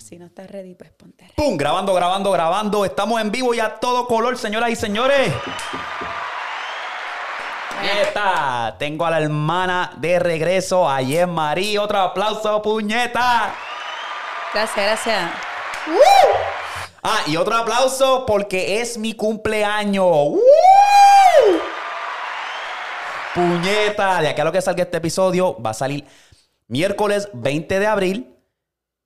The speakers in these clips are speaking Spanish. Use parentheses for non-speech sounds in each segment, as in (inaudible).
Si no estás ready, pues ponte ready. ¡Pum! Grabando, grabando, grabando. Estamos en vivo y a todo color, señoras y señores. Puñeta, tengo a la hermana de regreso, ayer María. Otro aplauso, puñeta. Gracias, gracias. Ah, y otro aplauso porque es mi cumpleaños. ¡Woo! Puñeta, de aquí a lo que salga este episodio, va a salir miércoles 20 de abril.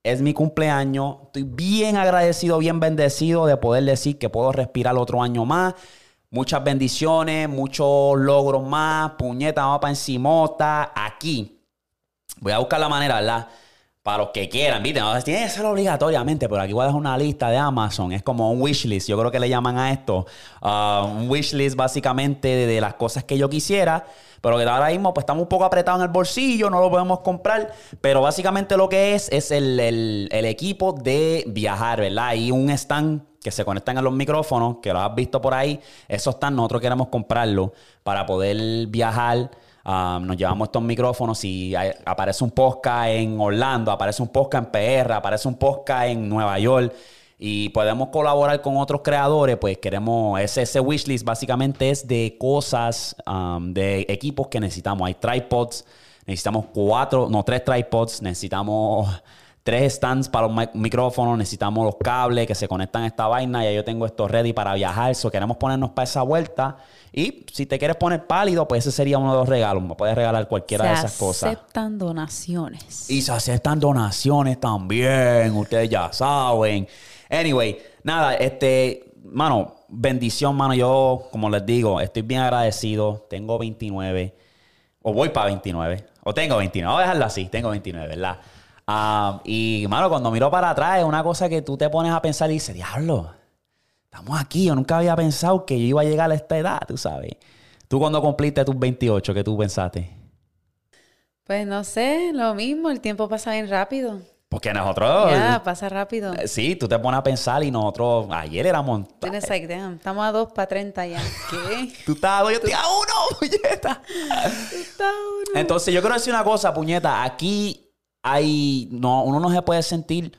Es mi cumpleaños. Estoy bien agradecido, bien bendecido de poder decir que puedo respirar otro año más. Muchas bendiciones, muchos logros más. Puñeta, vamos para encimota. Aquí. Voy a buscar la manera, ¿verdad? Para los que quieran, ¿viste? No, tiene que ser obligatoriamente, pero aquí voy a dejar una lista de Amazon. Es como un wishlist. Yo creo que le llaman a esto. Uh, un wishlist básicamente de, las cosas que yo quisiera. Pero que ahora mismo pues estamos un poco apretados en el bolsillo, no lo podemos comprar. Pero básicamente lo que es es el, el, equipo de viajar, ¿verdad? Y un stand que se conectan a los micrófonos, que lo has visto por ahí. Esos están, nosotros queremos comprarlo para poder viajar. Um, nos llevamos estos micrófonos hay- aparece un podcast en Orlando, aparece un podcast en PR, aparece un podcast en Nueva York y podemos colaborar con otros creadores, pues queremos, ese, ese wishlist básicamente es de cosas, um, de equipos que necesitamos. Hay tripods, necesitamos cuatro, no, tres tripods, necesitamos tres stands para los mic- micrófonos, necesitamos los cables que se conectan a esta vaina. Ya yo tengo esto ready para viajar, so queremos ponernos para esa vuelta. Y si te quieres poner pálido, pues ese sería uno de los regalos. Me puedes regalar cualquiera Se de esas cosas. aceptan donaciones. Y se aceptan donaciones también, ustedes ya saben. Anyway, nada, este, mano, bendición, mano. Yo, como les digo, estoy bien agradecido. Tengo 29, o voy para 29, o tengo 29, voy a dejarlo así, tengo 29, ¿verdad? Ah, y, mano, cuando miro para atrás, es una cosa que tú te pones a pensar y dices, diablo, estamos aquí. Yo nunca había pensado que yo iba a llegar a esta edad, tú sabes. Tú cuando cumpliste tus 28, ¿qué tú pensaste? Pues no sé, lo mismo, el tiempo pasa bien rápido. Porque nosotros... Ya, pasa rápido. Eh, Sí, tú te pones a pensar y nosotros ayer éramos. Tienes like, damn, estamos a dos para 30 ya. (laughs) ¿Qué? (laughs) Tú estás a dos, yo estoy a uno, puñeta. Está uno. Entonces, yo quiero decir una cosa, puñeta. Aquí hay. No, uno no se puede sentir.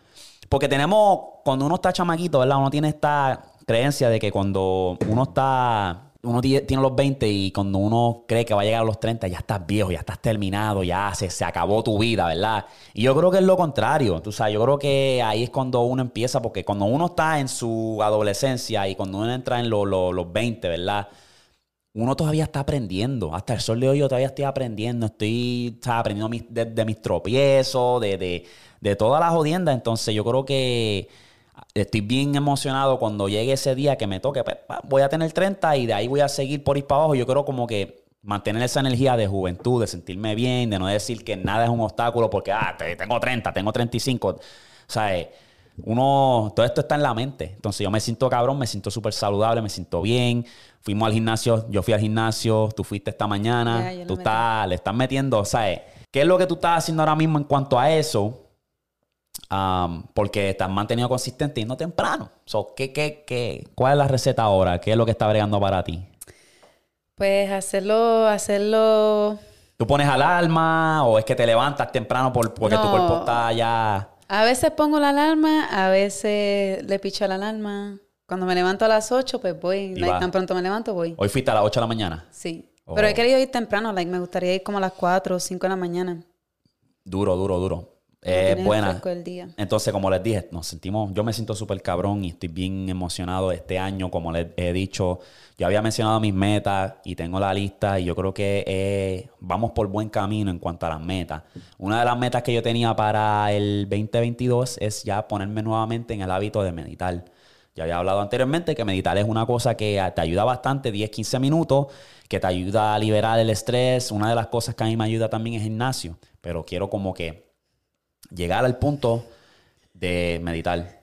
Porque tenemos. Cuando uno está chamaquito, ¿verdad? Uno tiene esta creencia de que cuando uno está. Uno tie- tiene los 20 y cuando uno cree que va a llegar a los 30, ya estás viejo, ya estás terminado, ya se, se acabó tu vida, ¿verdad? Y yo creo que es lo contrario. Tú sabes, yo creo que ahí es cuando uno empieza, porque cuando uno está en su adolescencia y cuando uno entra en lo- lo- los 20, ¿verdad? Uno todavía está aprendiendo. Hasta el sol de hoy yo todavía estoy aprendiendo. Estoy ¿sabes? aprendiendo mis- de, mis tropiezos, de, de, de todas las jodiendas. Entonces yo creo que estoy bien emocionado cuando llegue ese día que me toque. pues, voy a tener 30 y de ahí voy a seguir por ir para abajo. Yo creo como que mantener esa energía de juventud, de sentirme bien, de no decir que nada es un obstáculo porque, ah, te- tengo 30, tengo 35. O sea, eh, uno, todo esto está en la mente. Entonces yo me siento cabrón, me siento súper saludable, me siento bien. Fuimos al gimnasio, yo fui al gimnasio, tú fuiste esta mañana, le tú estás, le estás metiendo, ¿sabes? ¿Qué es lo que tú estás haciendo ahora mismo en cuanto a eso? Um, porque estás mantenido consistente y no temprano. So, ¿qué, qué, qué, ¿Cuál es la receta ahora? ¿Qué es lo que está bregando para ti? Pues hacerlo, hacerlo. ¿Tú pones alarma o es que te levantas temprano por- porque tu cuerpo está ya... A veces pongo la alarma, a veces le picho la alarma. Cuando me levanto a las 8, pues voy. Like, tan pronto me levanto, voy. Hoy fuiste a las 8 de la mañana. Sí. Oh. Pero he querido ir temprano, like, me gustaría ir como a las 4 o 5 de la mañana. Duro, duro, duro. Cuando Eh, el buena. día. Entonces, como les dije, nos sentimos, yo me siento súper cabrón y estoy bien emocionado este año, como les he dicho, yo había mencionado mis metas y tengo la lista y yo creo que eh, vamos por buen camino en cuanto a las metas. Una de las metas que yo tenía para el 2022 es ya ponerme nuevamente en el hábito de meditar. Ya había hablado anteriormente que meditar es una cosa que te ayuda bastante, 10, 15 minutos, que te ayuda a liberar el estrés. Una de las cosas que a mí me ayuda también es gimnasio, pero quiero como que llegar al punto de meditar.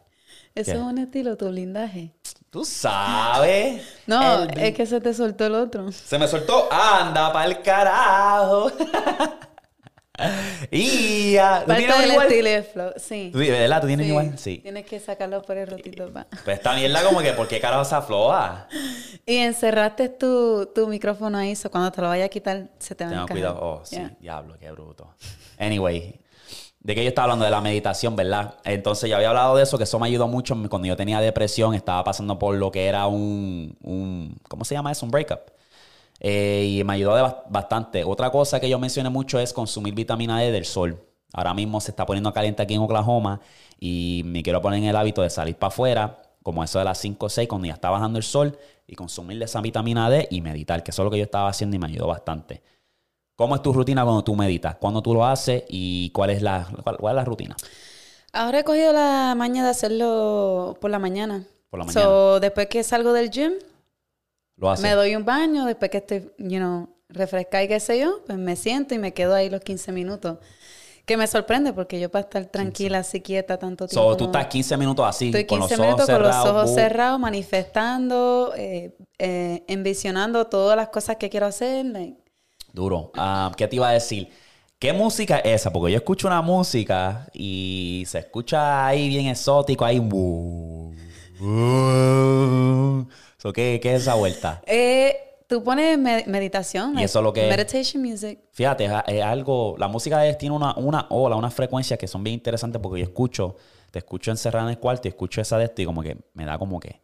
Eso ¿Qué? es un estilo, tu blindaje. Tú sabes. No, El es que se te soltó el otro. Se me soltó. Anda pa'l carajo. (laughs) y. ¿Tú Parte tienes del igual? estilo de flow. Sí. ¿Tú, ¿Verdad? ¿Tú tienes Sí. igual? Sí. Tienes que sacarlo por el rotito. pa. Pues esta mierda como que, ¿por qué carajo se afloja? (laughs) Y encerraste tu, tu micrófono ahí, so cuando te lo vaya a quitar, se te va a Tengo cuidado. Oh, sí. Diablo, qué bruto. Anyway. ¿De qué yo estaba hablando? De la meditación, ¿verdad? Entonces ya había hablado de eso, que eso me ayudó mucho cuando yo tenía depresión, estaba pasando por lo que era un, un ¿cómo se llama eso? Un breakup. Eh, y me ayudó de bastante. Otra cosa que yo mencioné mucho es consumir vitamina D del sol. Ahora mismo se está poniendo caliente aquí en Oklahoma y me quiero poner en el hábito de salir para afuera, como eso de las 5 o 6, cuando ya está bajando el sol, y consumir esa vitamina D y meditar, que eso es lo que yo estaba haciendo y me ayudó bastante. ¿Cómo es tu rutina cuando tú meditas? ¿Cuándo tú lo haces y cuál es la, cuál, es la rutina? Ahora he cogido la maña de hacerlo por la mañana. Por la mañana. después que salgo del gym, lo haces. me doy un baño, después que estoy, you know, refresca y qué sé yo, pues me siento y me quedo ahí los 15 minutos. Que me sorprende porque yo para estar tranquila, así quieta tanto tiempo. So, tú estás 15 minutos así, estoy 15 con los minutos ojos con cerrados. los ojos uh. cerrados, manifestando, eh, eh, envisionando todas las cosas que quiero hacer. like, Duro. Ah, ¿Qué te iba a decir? ¿Qué música es esa? Porque yo escucho una música y se escucha ahí bien exótico, ahí. uh, uh. So, ¿qué, ¿Qué es esa vuelta? Eh, tú pones me- meditación. Y like, eso es lo que- Meditation music. Fíjate, es, es algo. La música es- tiene una, una ola, unas frecuencias que son bien interesantes porque yo escucho, te escucho encerrada en el cuarto y escucho esa de esto y como que me da como que.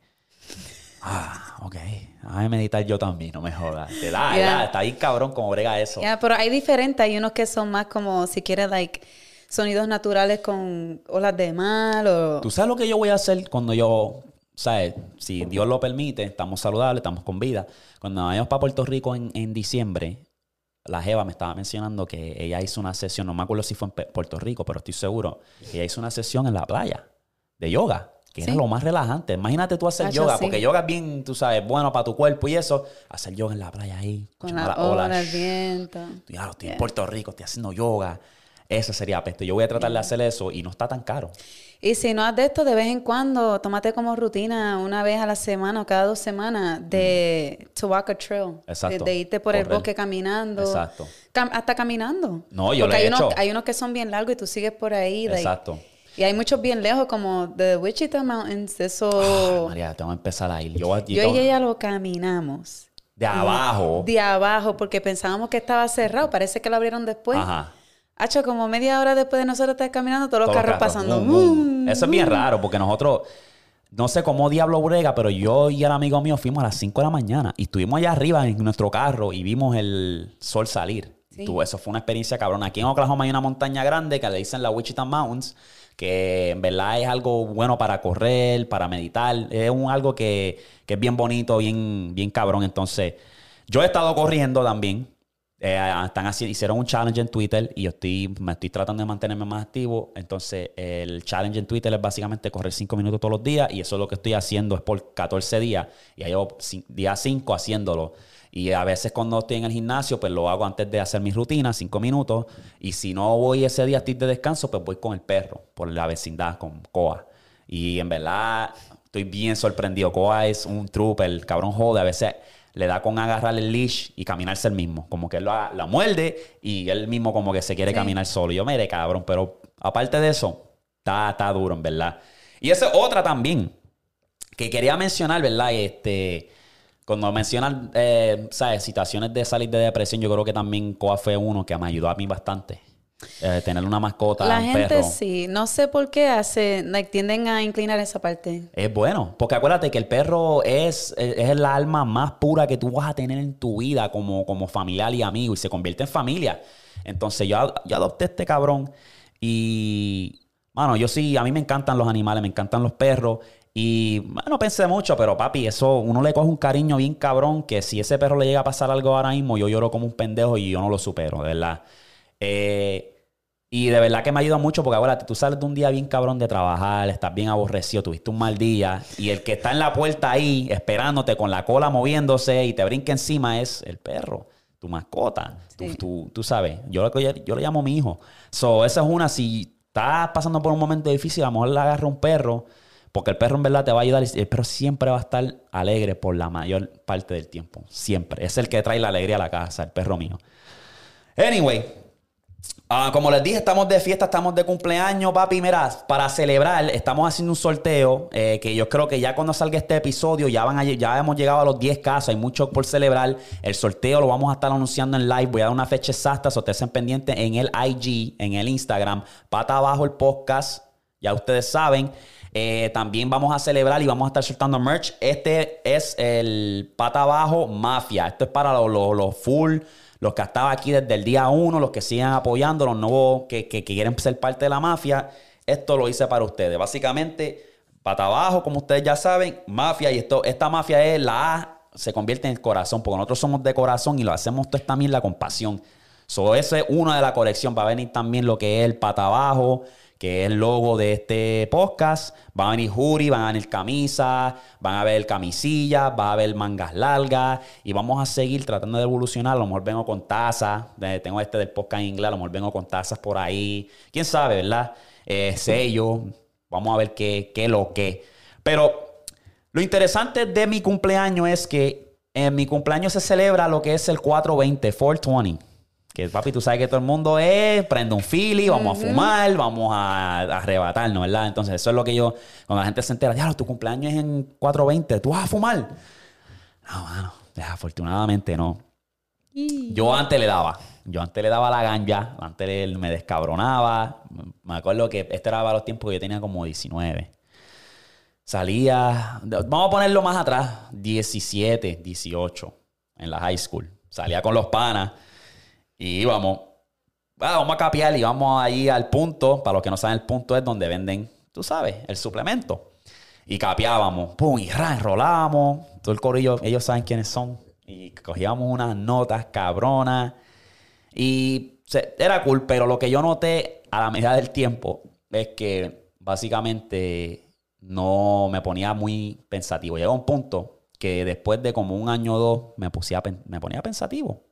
Ah, ok. Déjame meditar yo también, no me jodas. Te da, Yeah. ya, está ahí cabrón como brega eso. Ya, pero hay diferentes. Hay unos que son más como, si quieres, like, sonidos naturales con olas de mar o... ¿Tú sabes lo que yo voy a hacer cuando yo, sabes, si Dios lo permite, estamos saludables, estamos con vida? Cuando vayamos para Puerto Rico en, en diciembre, la Jeva me estaba mencionando que ella hizo una sesión, no me acuerdo si fue en Puerto Rico, pero estoy seguro, que ella hizo una sesión en la playa de yoga. Que era Sí. lo más relajante. Imagínate tú hacer yoga, sí. porque yoga es bien, tú sabes, bueno para tu cuerpo y eso. Hacer yoga en la playa ahí, Con las olas. olas, el viento. Claro, estoy en Yeah. Puerto Rico, estoy haciendo yoga. Eso sería pesto. Yo voy a tratar de hacer eso y no está tan caro. Y si no haces esto de vez en cuando, tómate como rutina una vez a la semana o cada dos semanas de to walk a trail. Exacto. De, de irte por el bosque caminando. Exacto. Cam- hasta caminando. No, yo Porque lo he hay unos, hecho. hay unos que son bien largos y tú sigues por ahí. like, Exacto. Y hay muchos bien lejos como The Wichita Mountains. Eso... Ay, María, tengo que empezar a ir. Yo, yo y ella lo caminamos. de abajo. De abajo, porque pensábamos que estaba cerrado. Parece que lo abrieron después. Ajá. Hacho, como media hora después de nosotros estar caminando, todos los carros, pasando. Eso es bien raro porque nosotros, no sé cómo diablo brega, pero yo y el amigo mío fuimos a las 5 de la mañana y estuvimos allá arriba en nuestro carro y vimos el sol salir. Sí. Tú, eso fue una experiencia cabrona. Aquí en Oklahoma hay una montaña grande que le dicen la Wichita Mountains, que en verdad es algo bueno para correr, para meditar. Es un, algo que, que es bien bonito, bien, bien cabrón. Entonces, yo he estado corriendo también. Eh, están así, hicieron un challenge en Twitter y yo estoy, me estoy tratando de mantenerme más activo. Entonces, el challenge en Twitter es básicamente correr 5 minutos todos los días y eso es lo que estoy haciendo, es por 14 días. Y ya llevo día 5 haciéndolo. Y a veces cuando estoy en el gimnasio, pues lo hago antes de hacer mi rutina, 5 minutos. Y si no voy ese día, estoy de descanso, pues voy con el perro, por la vecindad, con Coa. Y en verdad, estoy bien sorprendido. Coa es un trooper, el cabrón jode. A veces le da con agarrar el leash y caminarse el mismo. Como que él la, la muerde y él mismo como que se quiere Sí. caminar solo. Y yo, mire, cabrón, pero aparte de eso, está, está duro, en verdad. Y esa es otra también que quería mencionar, ¿verdad? Este, cuando mencionan, eh, ¿sabes? Situaciones de salir de depresión, yo creo que también Coa fue uno que me ayudó a mí bastante. Eh, tener una mascota, La un gente perro. sí, no sé por qué hace, like, tienden a inclinar esa parte. Es bueno, porque acuérdate que el perro es, es, es el alma más pura que tú vas a tener en tu vida como, como familiar y amigo y se convierte en familia. Entonces yo, yo adopté este cabrón y, mano, yo sí, a mí me encantan los animales, me encantan los perros y, bueno, pensé mucho, pero papi, eso uno le coge un cariño bien cabrón que si ese perro le llega a pasar algo ahora mismo, yo lloro como un pendejo y yo no lo supero, de verdad. Eh, y de verdad que me ayuda mucho porque acuérdate, tú sales de un día bien cabrón de trabajar, estás bien aborrecido, tuviste un mal día y el que está en la puerta ahí esperándote con la cola moviéndose y te brinca encima es el perro, tu mascota. Tú, Sí. tú- tú sabes, yo, lo- yo, yo le llamo mi hijo. So, esa es una, si estás pasando por un momento difícil, a lo mejor le agarra un perro porque el perro en verdad te va a ayudar y el perro siempre va a estar alegre por la mayor parte del tiempo. Siempre. Es el que trae la alegría a la casa, el perro mío. Anyway, Ah, como les dije, estamos de fiesta, estamos de cumpleaños, papi. Mira, para celebrar, estamos haciendo un sorteo eh, que yo creo que ya cuando salga este episodio ya, van ya hemos llegado a los 10 casos. Hay mucho por celebrar. El sorteo lo vamos a estar anunciando en live. Voy a dar una fecha exacta, so estén pendientes en el IG, en el Instagram. Pata abajo el podcast. Ya ustedes saben. Eh, también vamos a celebrar y vamos a estar soltando merch. Este es el Pata Abajo Mafia. Esto es para los, los, full los que estaban aquí desde el día uno, los que sigan apoyando, los nuevos que, quieren ser parte de la mafia, esto lo hice para ustedes. Básicamente, para abajo, como ustedes ya saben, mafia, y esto, esta mafia es la A, se convierte en el corazón, porque nosotros somos de corazón y lo hacemos esto es también la compasión. So, eso es una de la colección. Va a venir también lo que es el pata abajo, que es el logo de este podcast. Van a venir jury, van a venir camisas, van a ver camisillas, va a haber mangas largas y vamos a seguir tratando de evolucionar. A lo mejor vengo con tazas, tengo este del podcast en inglés, a lo mejor vengo con tazas por ahí. Quién sabe, ¿verdad? Eh, sello, vamos a ver qué, qué lo que. Pero lo interesante de mi cumpleaños es que en mi cumpleaños se celebra lo que es el 420, 420. Que papi, tú sabes que todo el mundo es, prende un fili, vamos a fumar, vamos a, arrebatarnos, ¿verdad? Entonces, eso es lo que yo, cuando la gente se entera, ya, tu cumpleaños es en 420, ¿tú vas a fumar? No, mano, afortunadamente no. Yo antes le daba, yo antes le daba la ganja, antes me descabronaba. Me acuerdo que este era para los tiempos que yo tenía como 19. Salía, vamos a ponerlo más atrás, 17, 18 en la high school. Salía con los panas y íbamos, ah, vamos a capiar y vamos ahí al punto. Para los que no saben, el punto es donde venden, tú sabes, el suplemento. Y capiábamos, pum, y ra, enrolábamos. Todo el corillo, ellos saben quiénes son. Y cogíamos unas notas cabronas. Y era cool, pero lo que yo noté a la medida del tiempo es que básicamente no me ponía muy pensativo. Llegó un punto que después de como un año o dos me ponía pensativo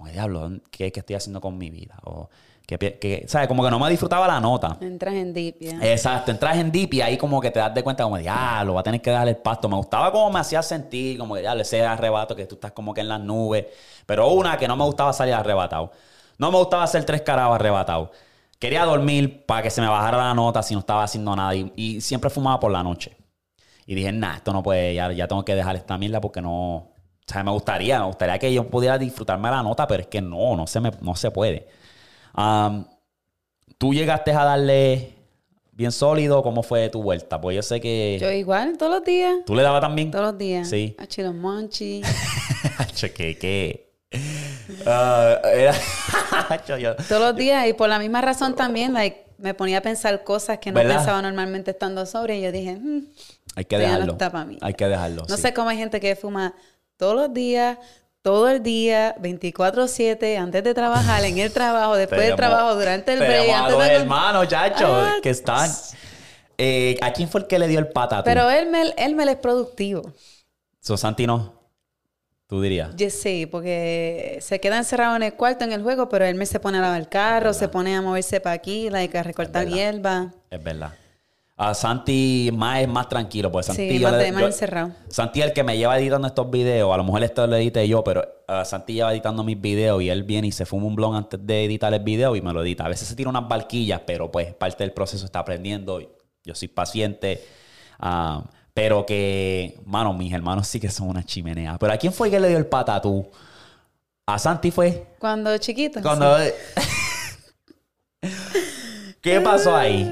como diablo, ¿qué, ¿qué, estoy haciendo con mi vida? O, que, ¿sabes? Como que no me disfrutaba la nota. Entras en deep, Exacto, entras en deep y ahí como que te das de cuenta como, diablo, va a tener que darle el pasto. Me gustaba como me hacía sentir, como que, diablo, ese arrebato que tú estás como que en las nubes. Pero una que no me gustaba salir arrebatado. No me gustaba hacer tres carados arrebatado. Quería dormir para que se me bajara la nota si no estaba haciendo nada. Y, siempre fumaba por la noche. Y dije, nah, esto no puede, ya, ya tengo que dejar esta mierda porque no, o sea, me gustaría, me gustaría que yo pudiera disfrutarme la nota, pero es que no, no se, me, no se puede. Tú llegaste a darle bien sólido, ¿cómo fue tu vuelta? Pues yo sé que... Yo igual, todos los días. ¿Tú le dabas también? Todos los días. Sí. A Chilo Monchi. (laughs) ¿Qué? ¿Qué? Ah, (laughs) todos los días. Y por la misma razón también, like, me ponía a pensar cosas que no pensaba normalmente estando sobre. Y yo dije, hmm, hay que dejarlo. Hay que dejarlo. No sé cómo hay gente que fuma todos los días, todo el día, 24-7, antes de trabajar, en el trabajo, (laughs) después del trabajo, durante el break. Antes de... hermanos, chacho, ah, que están. Eh, ¿A quién fue el que le dio el pata? Pero él me, él me es productivo. ¿So Santino? ¿Tú dirías? Yo sí, porque se queda encerrado en el cuarto en el juego, pero él me se pone a lavar el carro, se pone a moverse para aquí, like, a recortar hierba. Es verdad. A Santi más es más tranquilo, pues Santi, sí, más, encerrado. Santi es el que me lleva editando estos videos. A lo mejor esto lo edité yo, pero uh, Santi lleva editando mis videos y él viene y se fuma un blog antes de editar el video y me lo edita. A veces se tira unas barquillas, pero pues parte del proceso está aprendiendo. Yo soy paciente. Um, pero que, mano, mis hermanos sí que son una chimenea. Pero ¿a quién fue que le dio el patatú? ¿A Santi fue? Cuando chiquito. Cuando... (laughs) ¿Qué pasó ahí?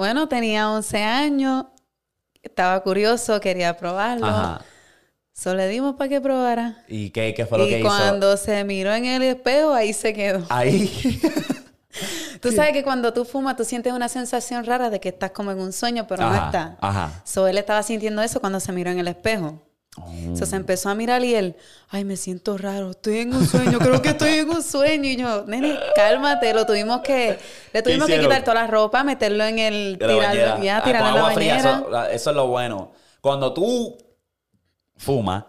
Bueno, tenía 11 años, estaba curioso, quería probarlo. Ajá. Solo le dimos para que probara. ¿Y qué, qué fue lo que hizo? Y cuando se miró en el espejo, ahí se quedó. Ahí. (laughs) (laughs) tú sabes que cuando tú fumas, tú sientes una sensación rara de que estás como en un sueño, pero no está. Ajá. So él estaba sintiendo eso cuando se miró en el espejo. Oh. se empezó a mirar y él, ay, me siento raro, estoy en un sueño, creo que estoy en un sueño. Y yo, nene, cálmate, lo tuvimos que, le tuvimos que quitar toda la ropa, meterlo en el, tirarlo, ya, tirarlo en la bañera. eso, es lo bueno. Cuando tú fumas,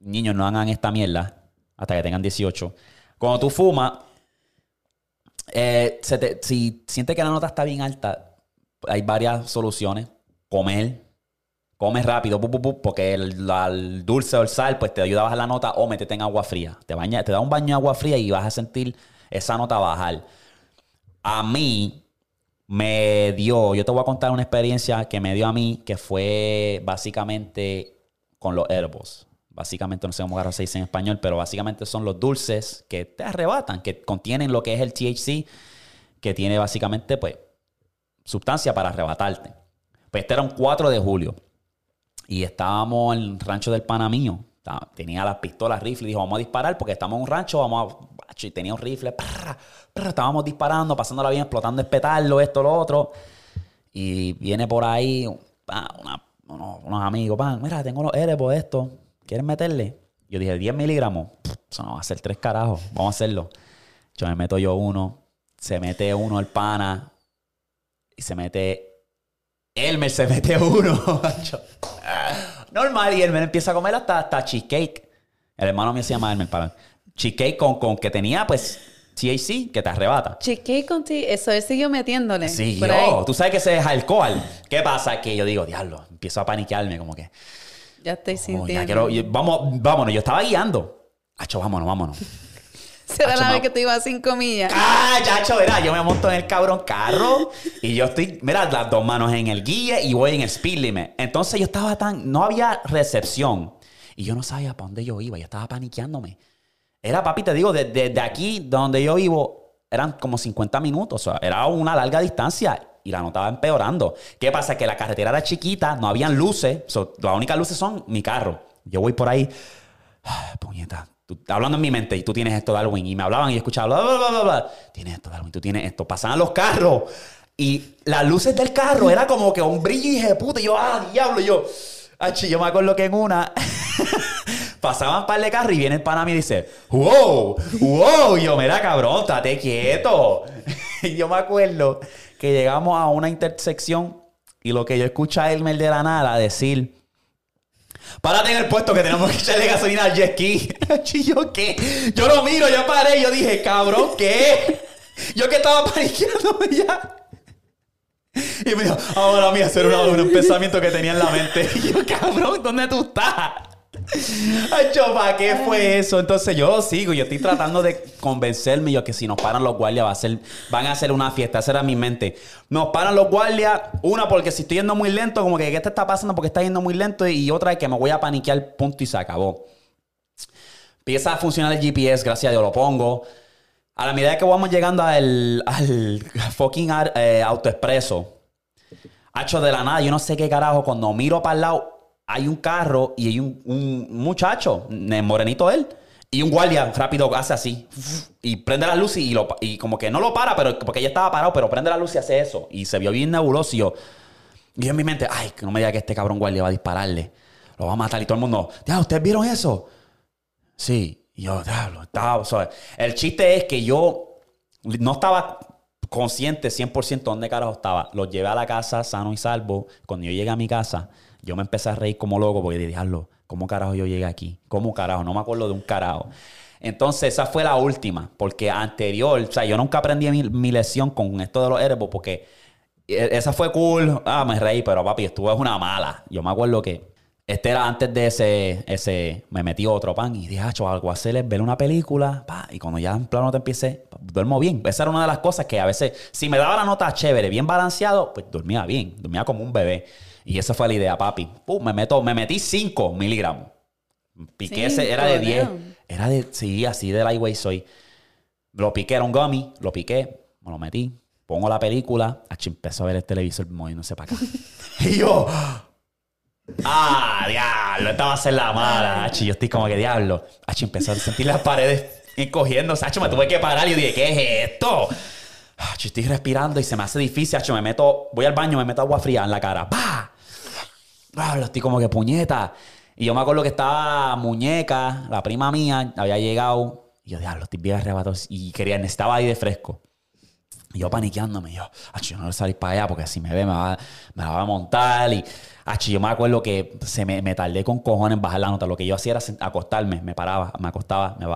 niños, no hagan esta mierda hasta que tengan 18. Cuando tú fumas, eh, si sientes que la nota está bien alta, hay varias soluciones. Comer, comes rápido, porque el, dulce o el sal pues te ayuda a bajar la nota o métete en agua fría. Te, baña, te da un baño de agua fría y vas a sentir esa nota bajar. A mí me dio, yo te voy a contar una experiencia que me dio a mí, que fue básicamente con los herbos. Básicamente, no sé cómo se dice en español, pero básicamente son los dulces que te arrebatan, que contienen lo que es el THC, que tiene básicamente, pues, sustancia para arrebatarte. Pues este era un 4 de julio. Y estábamos en el rancho del pana mío. Tenía las pistolas, rifles, dijo, vamos a disparar porque estamos en un rancho, vamos a... Y tenía un rifle, estábamos disparando, pasándola bien, explotando el petardo, esto, lo otro. Y viene por ahí unos, amigos, pan, mira, tengo los Eres por esto, ¿quieren meterle? Yo dije, 10 miligramos, eso no va a ser tres carajos, vamos a hacerlo. Yo me meto yo uno, se mete uno el pana y se mete Elmer se mete uno. (laughs) Normal, y Elmer empieza a comer hasta, hasta cheesecake. El hermano mío se llama Elmer para. Cheesecake con, con que tenía, pues, THC, que te arrebata. Cheesecake con ti, eso él siguió metiéndole. Sí, yo. Tú sabes que ese es alcohol. ¿Qué pasa? Que yo digo, diablo, empiezo a paniquearme, como que. Ya estoy sintiendo. vamos, vámonos, yo estaba guiando. Hacho, vámonos, vámonos. Será la vez que te iba a cinco millas. ¡Ah, chacho! Verá, yo me monto en el cabrón carro y yo estoy, mira, las dos manos en el guía y voy en el speed limit. Entonces yo estaba tan, no había recepción y yo no sabía para dónde yo iba, yo estaba paniqueándome. Era, papi, te digo, desde aquí donde yo vivo eran como 50 minutos, o sea, era una larga distancia y la notaba empeorando. ¿Qué pasa? Que la carretera era chiquita, no habían luces, las únicas luces son mi carro. Yo voy por ahí, ah, (sighs) puñeta, hablando en mi mente y tú tienes esto Darwin y me hablaban y escuchaba bla, bla, bla, bla, Tienes esto Darwin, tú tienes esto. Pasaban los carros y las luces del carro era como que un brillo y dije, puta, yo, ah, diablo, y yo, achi, yo me acuerdo que en una (laughs) pasaban un par de carros y viene el pana y dice, wow, wow, y yo, mira cabrón, estate quieto. (laughs) y yo me acuerdo que llegamos a una intersección y lo que yo escuché a él de la nada decir, Párate en el puesto que tenemos que echarle gasolina al jet ski. (laughs) ¿Yo qué? Yo lo miro, yo paré, yo dije, cabrón, ¿qué? Yo que estaba paniqueándome ya. Y me dijo, ahora mía, hacer un (laughs) pensamiento que tenía en la mente. (laughs) Y yo, cabrón, ¿dónde tú estás? (laughs) Ay, ¿para qué fue eso? Entonces yo sigo, yo estoy tratando de convencerme yo que si nos paran los guardias va a ser, van a hacer una fiesta, esa era mi mente. Nos paran los guardias, una porque si estoy yendo muy lento, como que ¿qué te está pasando? Porque está yendo muy lento y otra es que me voy a paniquear, punto y se acabó. Empieza a funcionar el GPS, gracias a Dios lo pongo. A la medida que vamos llegando al, al fucking eh, autoexpreso, hecho de la nada, yo no sé qué carajo, cuando miro para el lado, hay un carro y hay un, un muchacho, morenito él, y un guardia rápido hace así y prende la luz y, lo, y como que no lo para, pero porque ella estaba parado, pero prende la luz y hace eso. Y se vio bien nebuloso. Y yo, en mi mente, ay, que no me diga que este cabrón guardia va a dispararle. Lo va a matar. Y todo el mundo, ya, ¿ustedes vieron eso? Sí. Y yo, diablo, estaba. el chiste es que yo no estaba consciente 100% dónde carajo estaba. Lo llevé a la casa sano y salvo. Cuando yo llegué a mi casa, yo me empecé a reír como loco porque dije, diablo, ¿cómo carajo yo llegué aquí? ¿Cómo carajo? No me acuerdo de un carajo. Entonces, esa fue la última, porque anterior, o sea, yo nunca aprendí mi, mi lección con esto de los herbos, porque e, esa fue cool, ah, me reí, pero papi, estuvo es una mala. Yo me acuerdo que este era antes de ese, ese, me metí otro pan y dije, ah, algo hacer ver una película, pa, y cuando ya en plano te empiece, duermo bien. Esa era una de las cosas que a veces, si me daba la nota chévere, bien balanceado, pues dormía bien, dormía como un bebé. Y esa fue la idea, papi. me, meto, me metí 5 miligramos. Piqué ese, era de 10. Era de, sí, así de lightweight soy. Lo piqué, era un gummy, lo piqué, me lo metí, pongo la película, ach, empezó a ver el televisor moviéndose para acá. (laughs) y yo, ah, diablo, esta va a ser la mala, ach, yo estoy como que diablo. Ach, empezó a sentir las paredes encogiéndose, ach, me tuve que parar y yo dije, ¿qué es esto? Ach, estoy respirando y se me hace difícil, ach, me meto, voy al baño, me meto agua fría en la cara, ¡Bah! Lo estoy como que puñeta. Y yo me acuerdo que estaba Muñeca, la prima mía, había llegado. Y yo, diablo, estoy bien arrebatado. Y quería, necesitaba ahí de fresco. Y yo paniqueándome. yo, yo no voy a salir para allá porque si me ve me va, me va a montar. Y yo me acuerdo que se me, me, tardé con cojones en bajar la nota. Lo que yo hacía era acostarme, me paraba, me acostaba me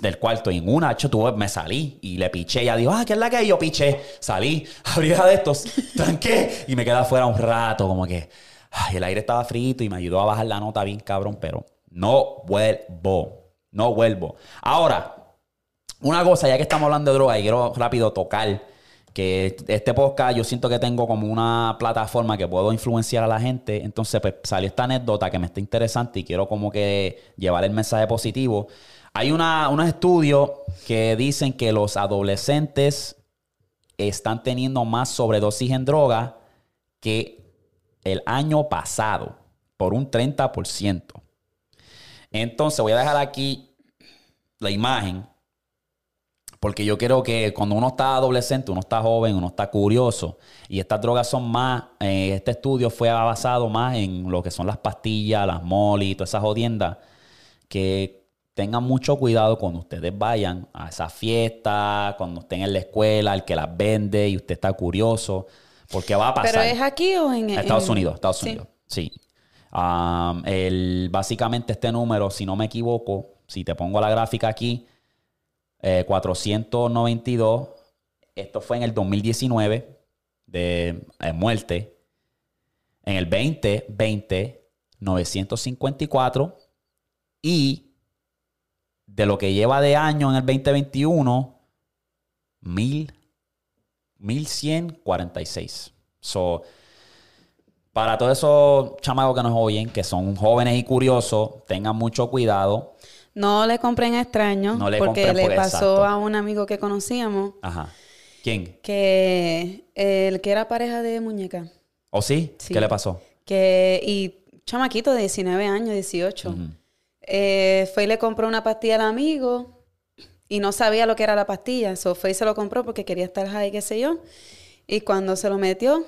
del cuarto. Y en una, hecho, tuve, me salí y le piché. Ella dijo, ah, ¿qué es la que? yo piché, salí, (laughs) abrí de estos, tranqué. Y me quedé afuera un rato, como que el aire estaba frito y me ayudó a bajar la nota bien cabrón, pero no vuelvo. No vuelvo. Ahora, Una cosa, ya que estamos hablando de droga, y quiero rápido tocar que este podcast yo siento que tengo como una plataforma que puedo influenciar a la gente. Entonces, pues salió esta anécdota que me está interesante y quiero como que llevar el mensaje positivo. Hay una, unos estudios que dicen que los adolescentes están teniendo más sobredosis en droga que el año pasado, por un 30%. Entonces, voy a dejar aquí la imagen porque yo creo que cuando uno está adolescente, uno está joven, uno está curioso. Y estas drogas son más, eh, este estudio fue basado más en lo que son las pastillas, las molly, todas esas jodiendas. Que tengan mucho cuidado cuando ustedes vayan a esa fiesta, cuando estén en la escuela, el que las vende y usted está curioso. Porque va a pasar. ¿Pero es aquí o en Estados Unidos? Estados Unidos, sí. el, básicamente este número, si no me equivoco, si te pongo la gráfica aquí, 492. Eh, Esto fue en el 2019 de eh, muerte. En el 2020, 954. Y de lo que lleva de año en el 2021, 1146. So, para todos esos chamacos que nos oyen, que son jóvenes y curiosos, tengan mucho cuidado. No le compren extraños. No le porque le pasó a un amigo que conocíamos. Ajá. ¿Quién? Que el que era pareja de muñeca. ¿O sí? ¿Qué le pasó? Que, y chamaquito de 19 años, 18. Eh, fue y le compró una pastilla al amigo y no sabía lo que era la pastilla. So fue y se lo compró porque quería estar high, qué sé yo. Y cuando se lo metió,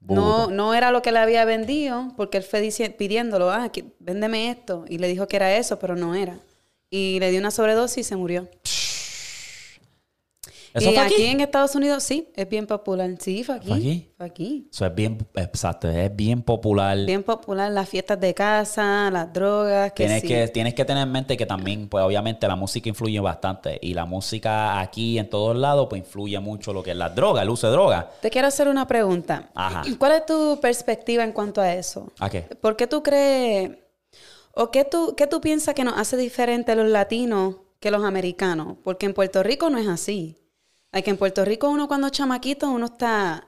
no, no era lo que le había vendido, porque él fue pidiéndolo, ah, véndeme esto. Y le dijo que era eso, pero no era. Y le dio una sobredosis y se murió y aquí? en Estados Unidos sí, es bien popular. Sí, fue aquí. ¿Fue aquí? Fue aquí. Eso es bien, exacto, es bien popular. Bien popular, las fiestas de casa, las drogas. Que tienes, que, tienes que tener en mente que también, pues obviamente la música influye bastante. Y la música aquí en todos lados, pues influye mucho lo que es la droga, el uso de droga. Te quiero hacer una pregunta. Ajá. (clears throat) ¿Cuál es tu perspectiva en cuanto a eso? ¿A qué? ¿Por qué tú crees, o qué tú, qué tú piensas que nos hace diferente a los latinos que los americanos? Porque en Puerto Rico no es así. Aquí en Puerto Rico uno cuando chamaquito uno está...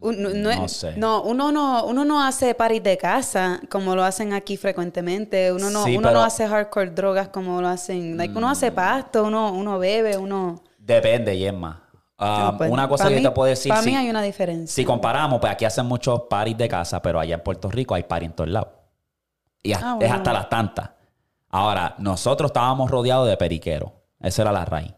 no, sé. no, uno no, uno no hace paris de casa como lo hacen aquí frecuentemente. Uno no, uno no hace hardcore drogas como lo hacen. uno hace mm. pasto, uno, uno bebe, uno. Depende, Yemma. Um, pues, una cosa que te puedo decir. Para mí hay una diferencia. Si comparamos, pues aquí hacen muchos paris de casa, pero allá en Puerto Rico hay paris en todos lados. Y ah, es hasta las tantas. Ahora, nosotros estábamos rodeados de periqueros. Esa era la raíz.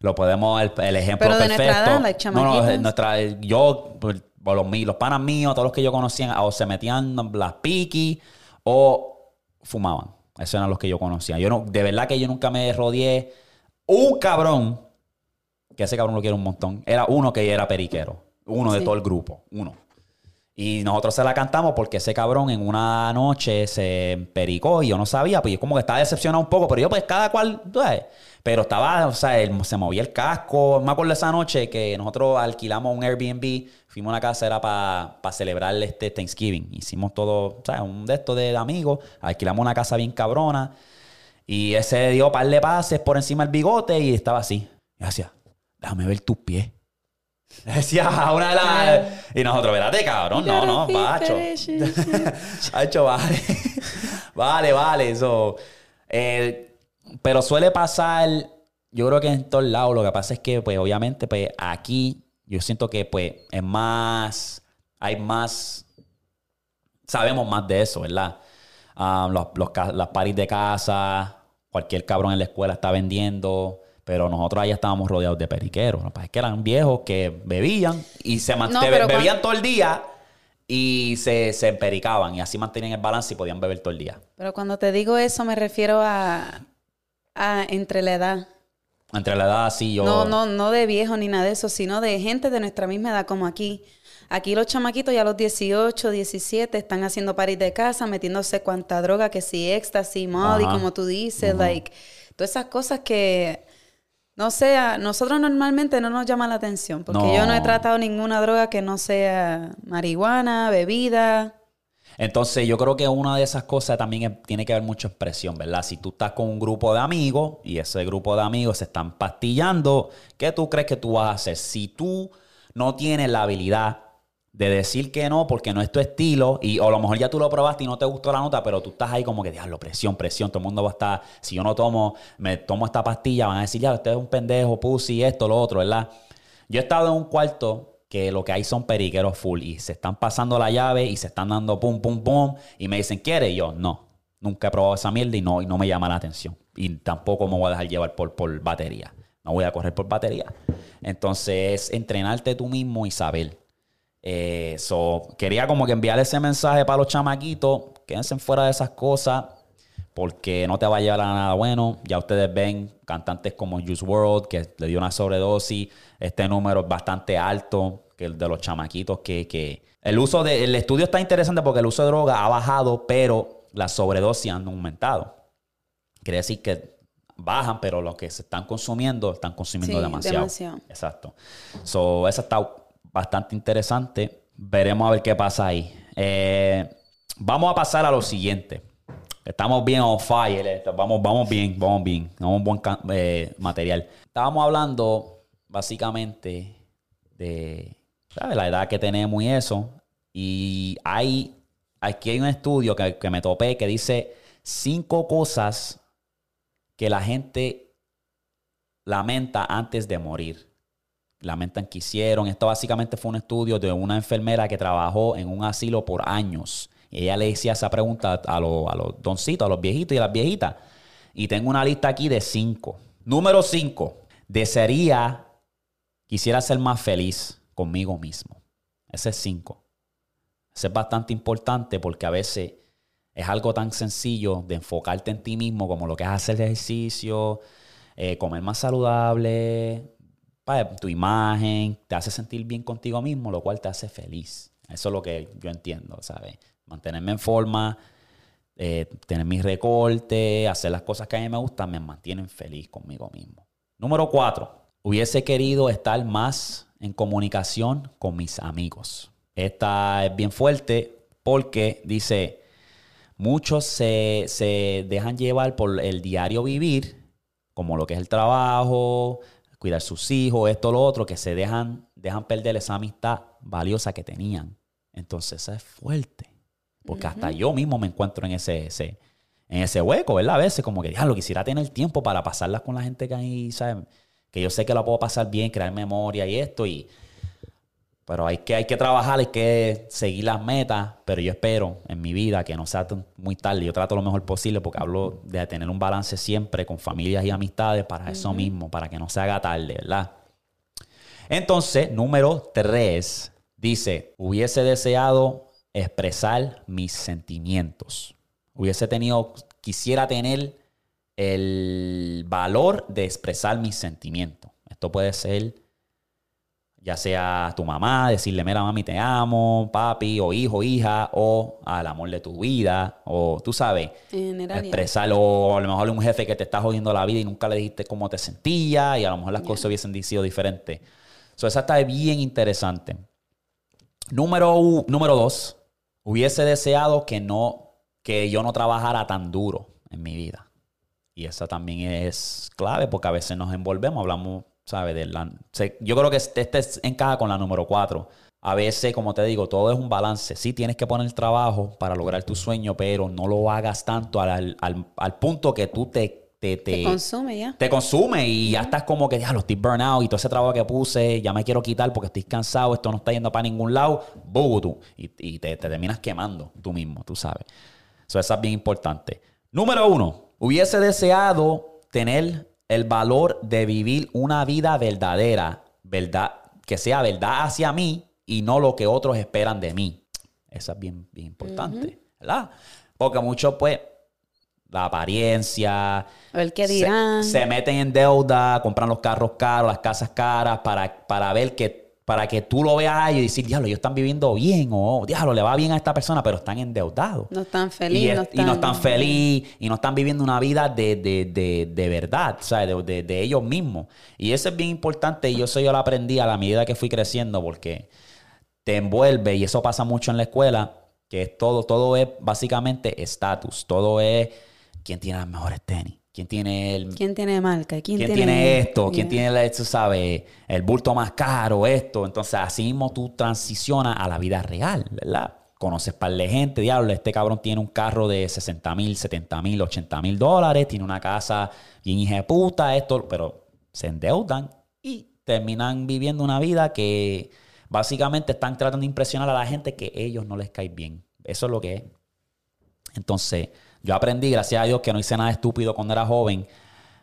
Lo podemos, el, ejemplo Pero de perfecto. Nuestra edad, no, no, nuestra, yo, pues, los, los panas míos, todos los que yo conocía, o se metían las piqui o fumaban. Esos eran los que yo conocía. Yo no, de verdad que yo nunca me rodeé un cabrón, que ese cabrón lo quiero un montón. Era uno que era periquero. Uno de todo el grupo. Uno. Y nosotros se la cantamos porque ese cabrón en una noche se pericó y yo no sabía, pues yo como que estaba decepcionado un poco, pero yo pues cada cual, pero estaba, o sea, se movía el casco. Me acuerdo esa noche que nosotros alquilamos un Airbnb, fuimos a una casa, era para celebrar este Thanksgiving. Hicimos todo, sea, un de estos de amigos, alquilamos una casa bien cabrona. Y ese dio par de pases por encima del bigote y estaba así. Y decía, déjame ver tus pies. Decía una de las. Y nosotros, espérate, cabrón. No, no, bacho. (laughs) hecho, vale. vale, vale. Eso. Eh, pero suele pasar. Yo creo que en todos lados. Lo que pasa es que, pues, obviamente, pues, aquí yo siento que, pues, es más. Hay más. Sabemos más de eso, ¿verdad? Um, los, los, las paris de casa. Cualquier cabrón en la escuela está vendiendo. Pero nosotros allá estábamos rodeados de periqueros. Lo que es que eran viejos que bebían y se bebían todo el día y se, se empericaban y así mantenían el balance y podían beber todo el día. Pero cuando te digo eso me refiero a, a entre la edad. Entre la edad, sí, yo... No, no, no de viejo ni nada de eso, sino de gente de nuestra misma edad como aquí. Aquí los chamaquitos ya a los 18, 17 están haciendo paris de casa, metiéndose cuanta droga, que si éxtasis, molly, como tú dices, like, todas esas cosas que no sea, nosotros normalmente no nos llama la atención, porque yo no he tratado ninguna droga que no sea marihuana, bebida. Entonces yo creo que una de esas cosas también tiene que ver mucho expresión, ¿verdad? Si tú estás con un grupo de amigos y ese grupo de amigos se están pastillando, ¿qué tú crees que tú vas a hacer? Si tú no tienes la habilidad de decir que no porque no es tu estilo y a lo mejor ya tú lo probaste y no te gustó la nota, pero tú estás ahí como que, diablo, presión, presión, todo el mundo va a estar, si yo no tomo, me tomo esta pastilla, van a decir, ya, usted es un pendejo, pussy, esto, lo otro, ¿verdad? Yo he estado en un cuarto que lo que hay son periqueros full y se están pasando la llave y se están dando pum, pum, pum y me dicen, ¿quiere? Y yo, no, nunca he probado esa mierda y no, y no me llama la atención. Y tampoco me voy a dejar llevar por, por batería. No voy a correr por batería. Entonces, entrenarte tú mismo y saber. Eh, quería como que enviar ese mensaje para los chamaquitos. Quédense fuera de esas cosas porque no te va a llevar a nada bueno. Ya ustedes ven cantantes como Juice World, que le dio una sobredosis. Este número es bastante alto que el de los chamaquitos. Que, el uso de. El estudio está interesante porque el uso de droga ha bajado, pero las sobredosis han aumentado. Quiere decir que bajan, pero los que se están consumiendo están consumiendo demasiado. demasiado. Exacto. So, esa está bastante interesante. Veremos a ver qué pasa ahí. Eh, vamos a pasar a lo siguiente. Estamos bien on fire. Eh. Vamos, vamos bien, vamos bien. Vamos buen eh, material. Estábamos hablando básicamente de la edad que tenemos y eso. Y hay, aquí hay un estudio que, que me topé que dice cinco cosas que la gente lamenta antes de morir. Lamentan que hicieron. Esto básicamente fue un estudio de una enfermera que trabajó en un asilo por años y ella le decía esa pregunta a, los, a los doncitos, a los viejitos y a las viejitas. Y tengo una lista aquí de cinco. Número cinco. Desearía, quisiera ser más feliz conmigo mismo. Ese es cinco. Ese es bastante importante porque a veces es algo tan sencillo de enfocarte en ti mismo como lo que es hacer ejercicio, eh, comer más saludable, tu imagen, te hace sentir bien contigo mismo, lo cual te hace feliz. Eso es lo que yo entiendo, ¿sabes? mantenerme en forma, eh, tener mis recortes, hacer las cosas que a mí me gustan, me mantienen feliz conmigo mismo. Número cuatro, hubiese querido estar más en comunicación con mis amigos. Esta es bien fuerte porque dice, muchos se, se dejan llevar por el diario vivir, como lo que es el trabajo, cuidar sus hijos, esto, lo otro, que se dejan, dejan perder esa amistad valiosa que tenían. Entonces, eso es fuerte. Porque hasta yo mismo me encuentro en ese, ese, en ese hueco, ¿verdad? A veces como que, ya, lo quisiera tener tiempo para pasarlas con la gente que ahí, ¿sabes? Que yo sé que la puedo pasar bien, crear memoria y esto, y... Pero hay que, hay que trabajar, hay que seguir las metas, pero yo espero en mi vida que no sea muy tarde. Yo trato lo mejor posible porque hablo de tener un balance siempre con familias y amistades para eso mismo, para que no se haga tarde, ¿verdad? Entonces, número tres, dice, hubiese deseado expresar mis sentimientos. Hubiese tenido, quisiera tener el valor de expresar mis sentimientos. Esto puede ser ya sea tu mamá, decirle, mira mami, te amo, papi, o hijo, hija, o al amor de tu vida, o tú sabes, expresarlo, o a lo mejor un jefe que te está jodiendo la vida y nunca le dijiste cómo te sentías, y a lo mejor las cosas hubiesen sido diferentes. So, esa está bien interesante. Número, número dos, Hubiese deseado que no, que yo no trabajara tan duro en mi vida. Y esa también es clave porque a veces nos envolvemos, hablamos, ¿sabes? De la, yo creo que este, este encaja con la número cuatro. A veces, como te digo, todo es un balance. Sí tienes que poner trabajo para lograr tu sueño, pero no lo hagas tanto al, al punto que tú te te, consume ya. Te consume y ya estás como que, ya lo estoy burnout y todo ese trabajo que puse, ya me quiero quitar porque estoy cansado, esto no está yendo para ningún lado, tú y, y te, terminas quemando tú mismo, tú sabes. Eso es bien importante. Número uno, hubiese deseado tener el valor de vivir una vida verdadera, verdad, que sea verdad hacia mí y no lo que otros esperan de mí. Eso es bien, bien importante, ¿verdad? Porque muchos, pues, la apariencia. El que dirán. Se, meten en deuda, compran los carros caros, las casas caras, para, para ver que, para que tú lo veas y decir, diablo, ellos están viviendo bien, o diablo, le va bien a esta persona, pero están endeudados. No están felices. Y, no están... y, no están feliz, y no están viviendo una vida de, de, de, de verdad, ¿sabes? De, de, ellos mismos. Y eso es bien importante, y yo eso yo lo aprendí a la medida que fui creciendo, porque te envuelve, y eso pasa mucho en la escuela, que es todo, todo es básicamente estatus, todo es quién tiene las mejores tenis, quién tiene el... ¿Quién tiene marca? ¿Quién, ¿Quién tiene, tiene esto? ¿Quién Yeah. tiene, tú sabes, el bulto más caro? Esto. Entonces, así mismo tú transicionas a la vida real, ¿verdad? Conoces par de gente, diablo, este cabrón tiene un carro de 60 mil, 70 mil, 80 mil dólares, tiene una casa bien hija de puta, esto, pero se endeudan y terminan viviendo una vida que básicamente están tratando de impresionar a la gente que ellos no les cae bien. Eso es lo que es. Entonces, yo aprendí, gracias a Dios, que no hice nada estúpido cuando era joven.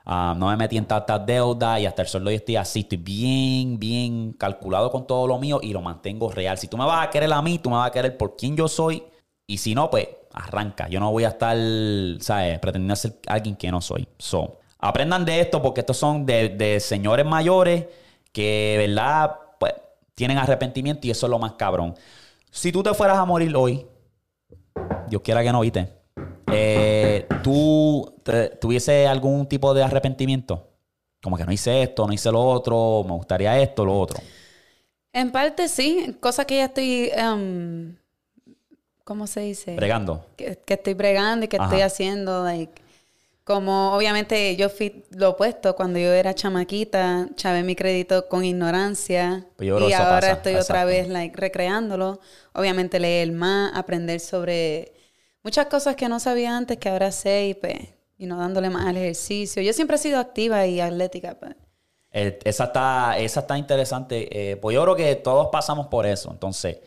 Ah, no me metí en tantas deudas y hasta el sol de hoy estoy así. Estoy bien, bien calculado con todo lo mío y lo mantengo real. Si tú me vas a querer a mí, tú me vas a querer por quien yo soy. Y si no, pues arranca. Yo no voy a estar, ¿sabes? Pretendiendo ser alguien que no soy. So, aprendan de esto porque estos son de, de señores mayores que, ¿verdad? Pues tienen arrepentimiento y eso es lo más cabrón. Si tú te fueras a morir hoy, Dios quiera que no, viste. Eh, ¿Tú te- tuviese algún tipo de arrepentimiento? Como que no hice esto, no hice lo otro, me gustaría esto, lo otro. En parte sí, cosas que ya estoy, em, ¿cómo se dice? Bregando. que, que estoy bregando y que Ajá. estoy haciendo, like, como obviamente yo fui lo opuesto cuando yo era chamaquita, chavé mi crédito con ignorancia Pues y ahora pasa, estoy otra exacto. vez like recreándolo. Obviamente leer más, aprender sobre muchas cosas que no sabía antes que ahora sé y pues, y no dándole más al ejercicio. Yo siempre he sido activa y atlética, pues. Eh, esa, está, esa está interesante. eh, pues yo creo que todos pasamos por eso. Entonces,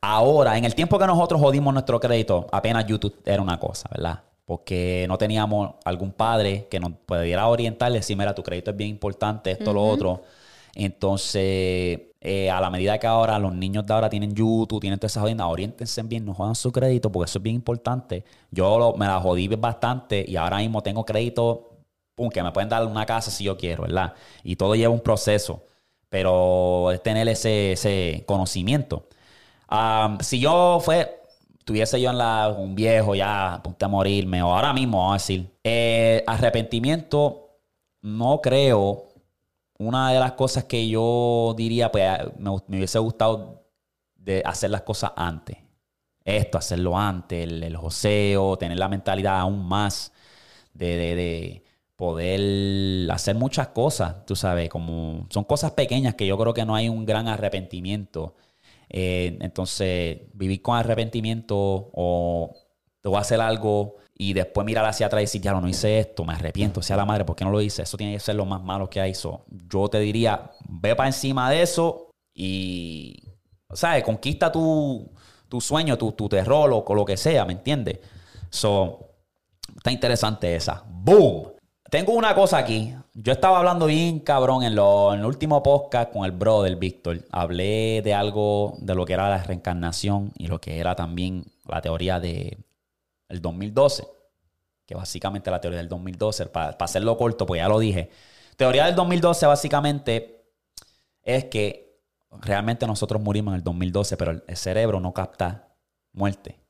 ahora, en el tiempo que nosotros jodimos nuestro crédito, apenas YouTube era una cosa, ¿verdad? Porque no teníamos algún padre que nos pudiera orientar, decir, mira, tu crédito es bien importante, esto, lo otro. Entonces, eh, a la medida que ahora los niños de ahora tienen YouTube, tienen todas esas jodiendas, oriéntense bien, no jodan su crédito, porque eso es bien importante. Yo lo- me la jodí bastante y ahora mismo tengo crédito pum, que me pueden dar una casa si yo quiero, ¿verdad? Y todo lleva un proceso, pero es tener ese, ese conocimiento. Si yo fue, tuviese yo en la, un viejo ya a punto morirme, o ahora mismo, vamos a decir, eh, arrepentimiento, no creo. Una de las cosas que yo diría, pues me, me hubiese gustado de hacer las cosas antes. Esto, hacerlo antes, el, joseo, tener la mentalidad aún más de, de- de poder hacer muchas cosas, tú sabes, como son cosas pequeñas que yo creo que no hay un gran arrepentimiento. Eh, entonces, vivir con arrepentimiento o te voy a hacer algo y después mirar hacia atrás y decir, ya no, no hice esto, me arrepiento, sea la madre, ¿por qué no lo hice? Eso tiene que ser lo más malo que hay. So, yo te diría, ve para encima de eso y, ¿sabes? Conquista tu, tu sueño, tu, tu terror o lo que sea, ¿me entiendes? So, Está interesante esa. ¡Boom! Tengo una cosa aquí. Yo estaba hablando bien cabrón en, lo- en el último podcast con el brother Víctor. Hablé de algo de lo que era la reencarnación y lo que era también la teoría de el 2012. Que básicamente la teoría del 2012, para hacerlo corto, pues ya lo dije. Teoría del 2012 básicamente es que realmente nosotros murimos en el 2012, pero el- el cerebro no capta muerte.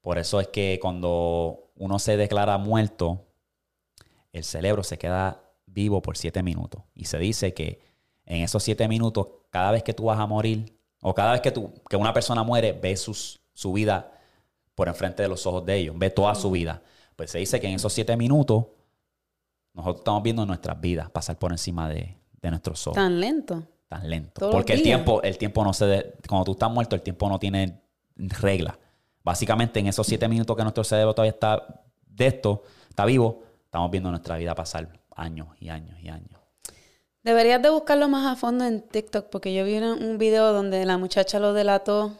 Por eso es que cuando uno se declara muerto, el cerebro se queda vivo por siete minutos. Y se dice que en esos siete minutos, cada vez que tú vas a morir, o cada vez que, tú, que una persona muere, ve sus- su vida por enfrente de los ojos de ellos, ve toda su vida. Pues se dice que en esos siete minutos, nosotros estamos viendo nuestras vidas pasar por encima de, de nuestros ojos Tan lento. tan lento. Porque el tiempo, el tiempo no se... de- cuando tú estás muerto, el tiempo no tiene regla. Básicamente, en esos siete minutos que nuestro cerebro todavía está de esto, está vivo, estamos viendo nuestra vida pasar años y años y años. Deberías de buscarlo más a fondo en TikTok porque yo vi una- un video donde la muchacha lo delató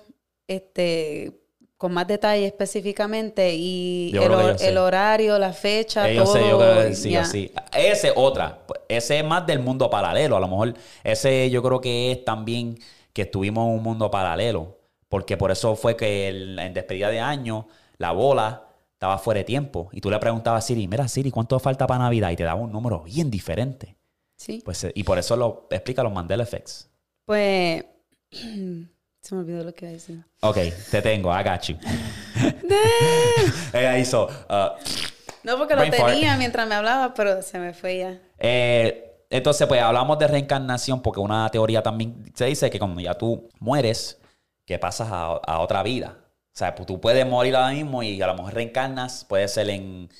este con más detalle específicamente y el, hor- horario, la fecha, Eh, yo todo. sé, yo creo que sí, ya. sí. Ese es otra. Ese es más del mundo paralelo. A lo mejor ese yo creo que es también que estuvimos en un mundo paralelo. Porque por eso fue que el- en despedida de año la bola estaba fuera de tiempo. Y tú le preguntabas a Siri, mira Siri, ¿cuánto falta para Navidad? Y te daba un número bien diferente. Sí. Pues, eh, y por eso lo explica los Mandela Effects. Pues (clears throat) se me olvidó lo que iba a decir. Ok, te tengo, I got you. (laughs) Ella hizo... uh, No, porque lo fart. tenía mientras me hablaba, pero se me fue ya. Eh, entonces, pues hablamos de reencarnación porque una teoría también se dice que cuando ya tú mueres, que pasas a, a otra vida. O sea, pues tú puedes morir ahora mismo y a lo mejor reencarnas, puede ser en,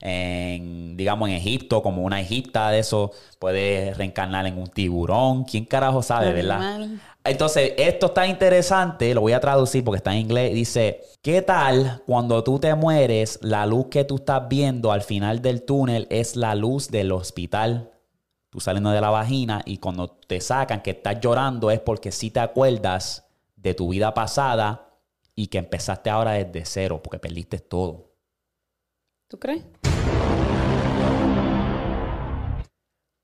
en, digamos, en Egipto, como una egipta de eso, puedes reencarnar en un tiburón, quién carajo sabe, ¿verdad? Entonces, esto está interesante, lo voy a traducir porque está en inglés. Dice, ¿qué tal cuando tú te mueres, la luz que tú estás viendo al final del túnel es la luz del hospital? Tú saliendo de la vagina y cuando te sacan que estás llorando es porque sí te acuerdas de tu vida pasada y que empezaste ahora desde cero porque perdiste todo. ¿Tú crees?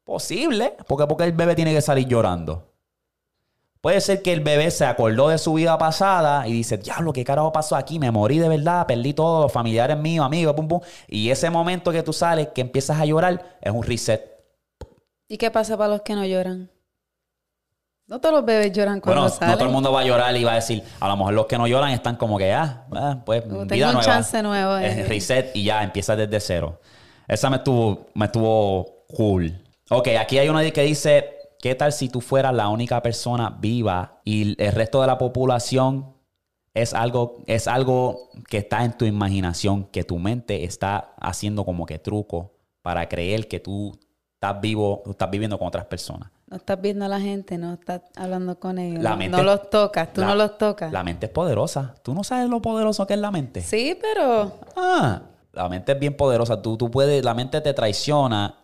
Posible, porque porque el bebé tiene que salir llorando. Puede ser que el bebé se acordó de su vida pasada y dice, diablo, ¿qué carajo pasó aquí? Me morí de verdad, perdí todo, familiares míos, amigos, pum, pum. Y ese momento que tú sales, que empiezas a llorar, es un reset. ¿Y qué pasa para los que no lloran? No todos los bebés lloran cuando bueno, salen. no todo el mundo va a llorar y va a decir, a lo mejor los que no lloran están como que, ah, ah, pues Tengo vida un nueva. chance nuevo. eh. Es reset y ya, empieza desde cero. Esa me estuvo, me estuvo cool. Ok, aquí hay una que dice, ¿qué tal si tú fueras la única persona viva y el resto de la población es algo, es algo que está en tu imaginación, que tu mente está haciendo como que truco para creer que tú estás vivo, tú estás viviendo con otras personas? No estás viendo a la gente, no estás hablando con ellos. La no- mente- no los tocas, tú La- no los tocas. La mente es poderosa. ¿Tú no sabes lo poderoso que es la mente? Sí, pero Ah, la mente es bien poderosa. Tú, tú puedes, la mente te traiciona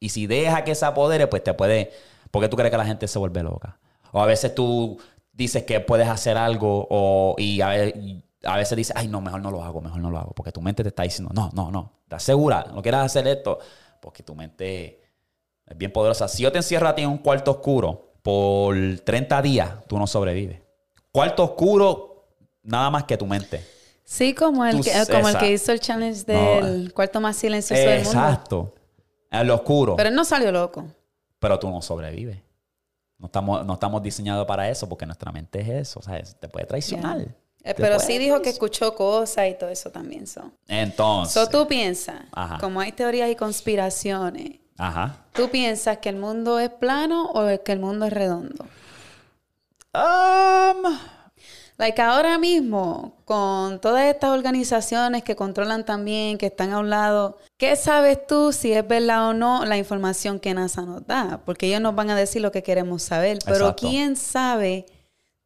y si deja que se apodere, pues te puede. ¿Por qué tú crees que la gente se vuelve loca? O a veces tú dices que puedes hacer algo o, y a, veces dices, ay, no, mejor no lo hago, mejor no lo hago. Porque tu mente te está diciendo, no, no, no, ¿estás segura? ¿No quieras hacer esto? Porque tu mente es bien poderosa. Si yo te encierro a ti en un cuarto oscuro por 30 días, tú no sobrevives. Cuarto oscuro, nada más que tu mente. sí, como el, Tú- que, como el esa- que hizo el challenge No. del cuarto más silencioso del mundo. Exacto. En lo oscuro. Pero él no salió loco. Pero tú no sobrevives. No estamos, no estamos diseñados para eso porque nuestra mente es eso. O sea, te puede traicionar. Eh, Pero sí dijo que escuchó cosas y todo eso también. So, Entonces. so tú piensas, Ajá. como hay teorías y conspiraciones, Ajá. ¿tú piensas que el mundo es plano o que el mundo es redondo? Um, Like ahora mismo, con todas estas organizaciones que controlan también, que están a un lado, ¿qué sabes tú si es verdad o no la información que NASA nos da? Porque ellos nos van a decir lo que queremos saber, pero Exacto. ¿quién sabe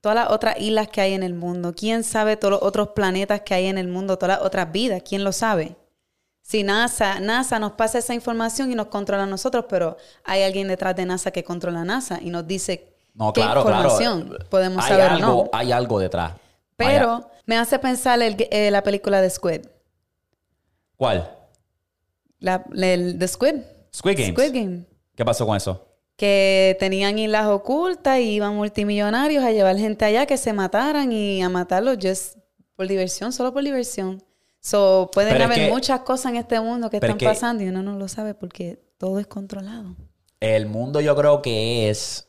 todas las otras islas que hay en el mundo? ¿Quién sabe todos los otros planetas que hay en el mundo, todas las otras vidas? ¿Quién lo sabe? Si NASA, NASA nos pasa esa información y nos controla a nosotros, pero hay alguien detrás de NASA que controla a NASA y nos dice no, qué claro, información claro. podemos hay saber algo, no. Hay algo detrás. Pero me hace pensar el- eh, la película de Squid. ¿Cuál? La, el, de Squid. Squid Games. Squid Game. ¿Qué pasó con eso? Que tenían islas ocultas y iban multimillonarios a llevar gente allá que se mataran y a matarlos just por diversión, solo por diversión. So, pueden Pero es haber que- muchas cosas en este mundo que están pasando y uno no lo sabe porque todo es controlado. El mundo yo creo que es...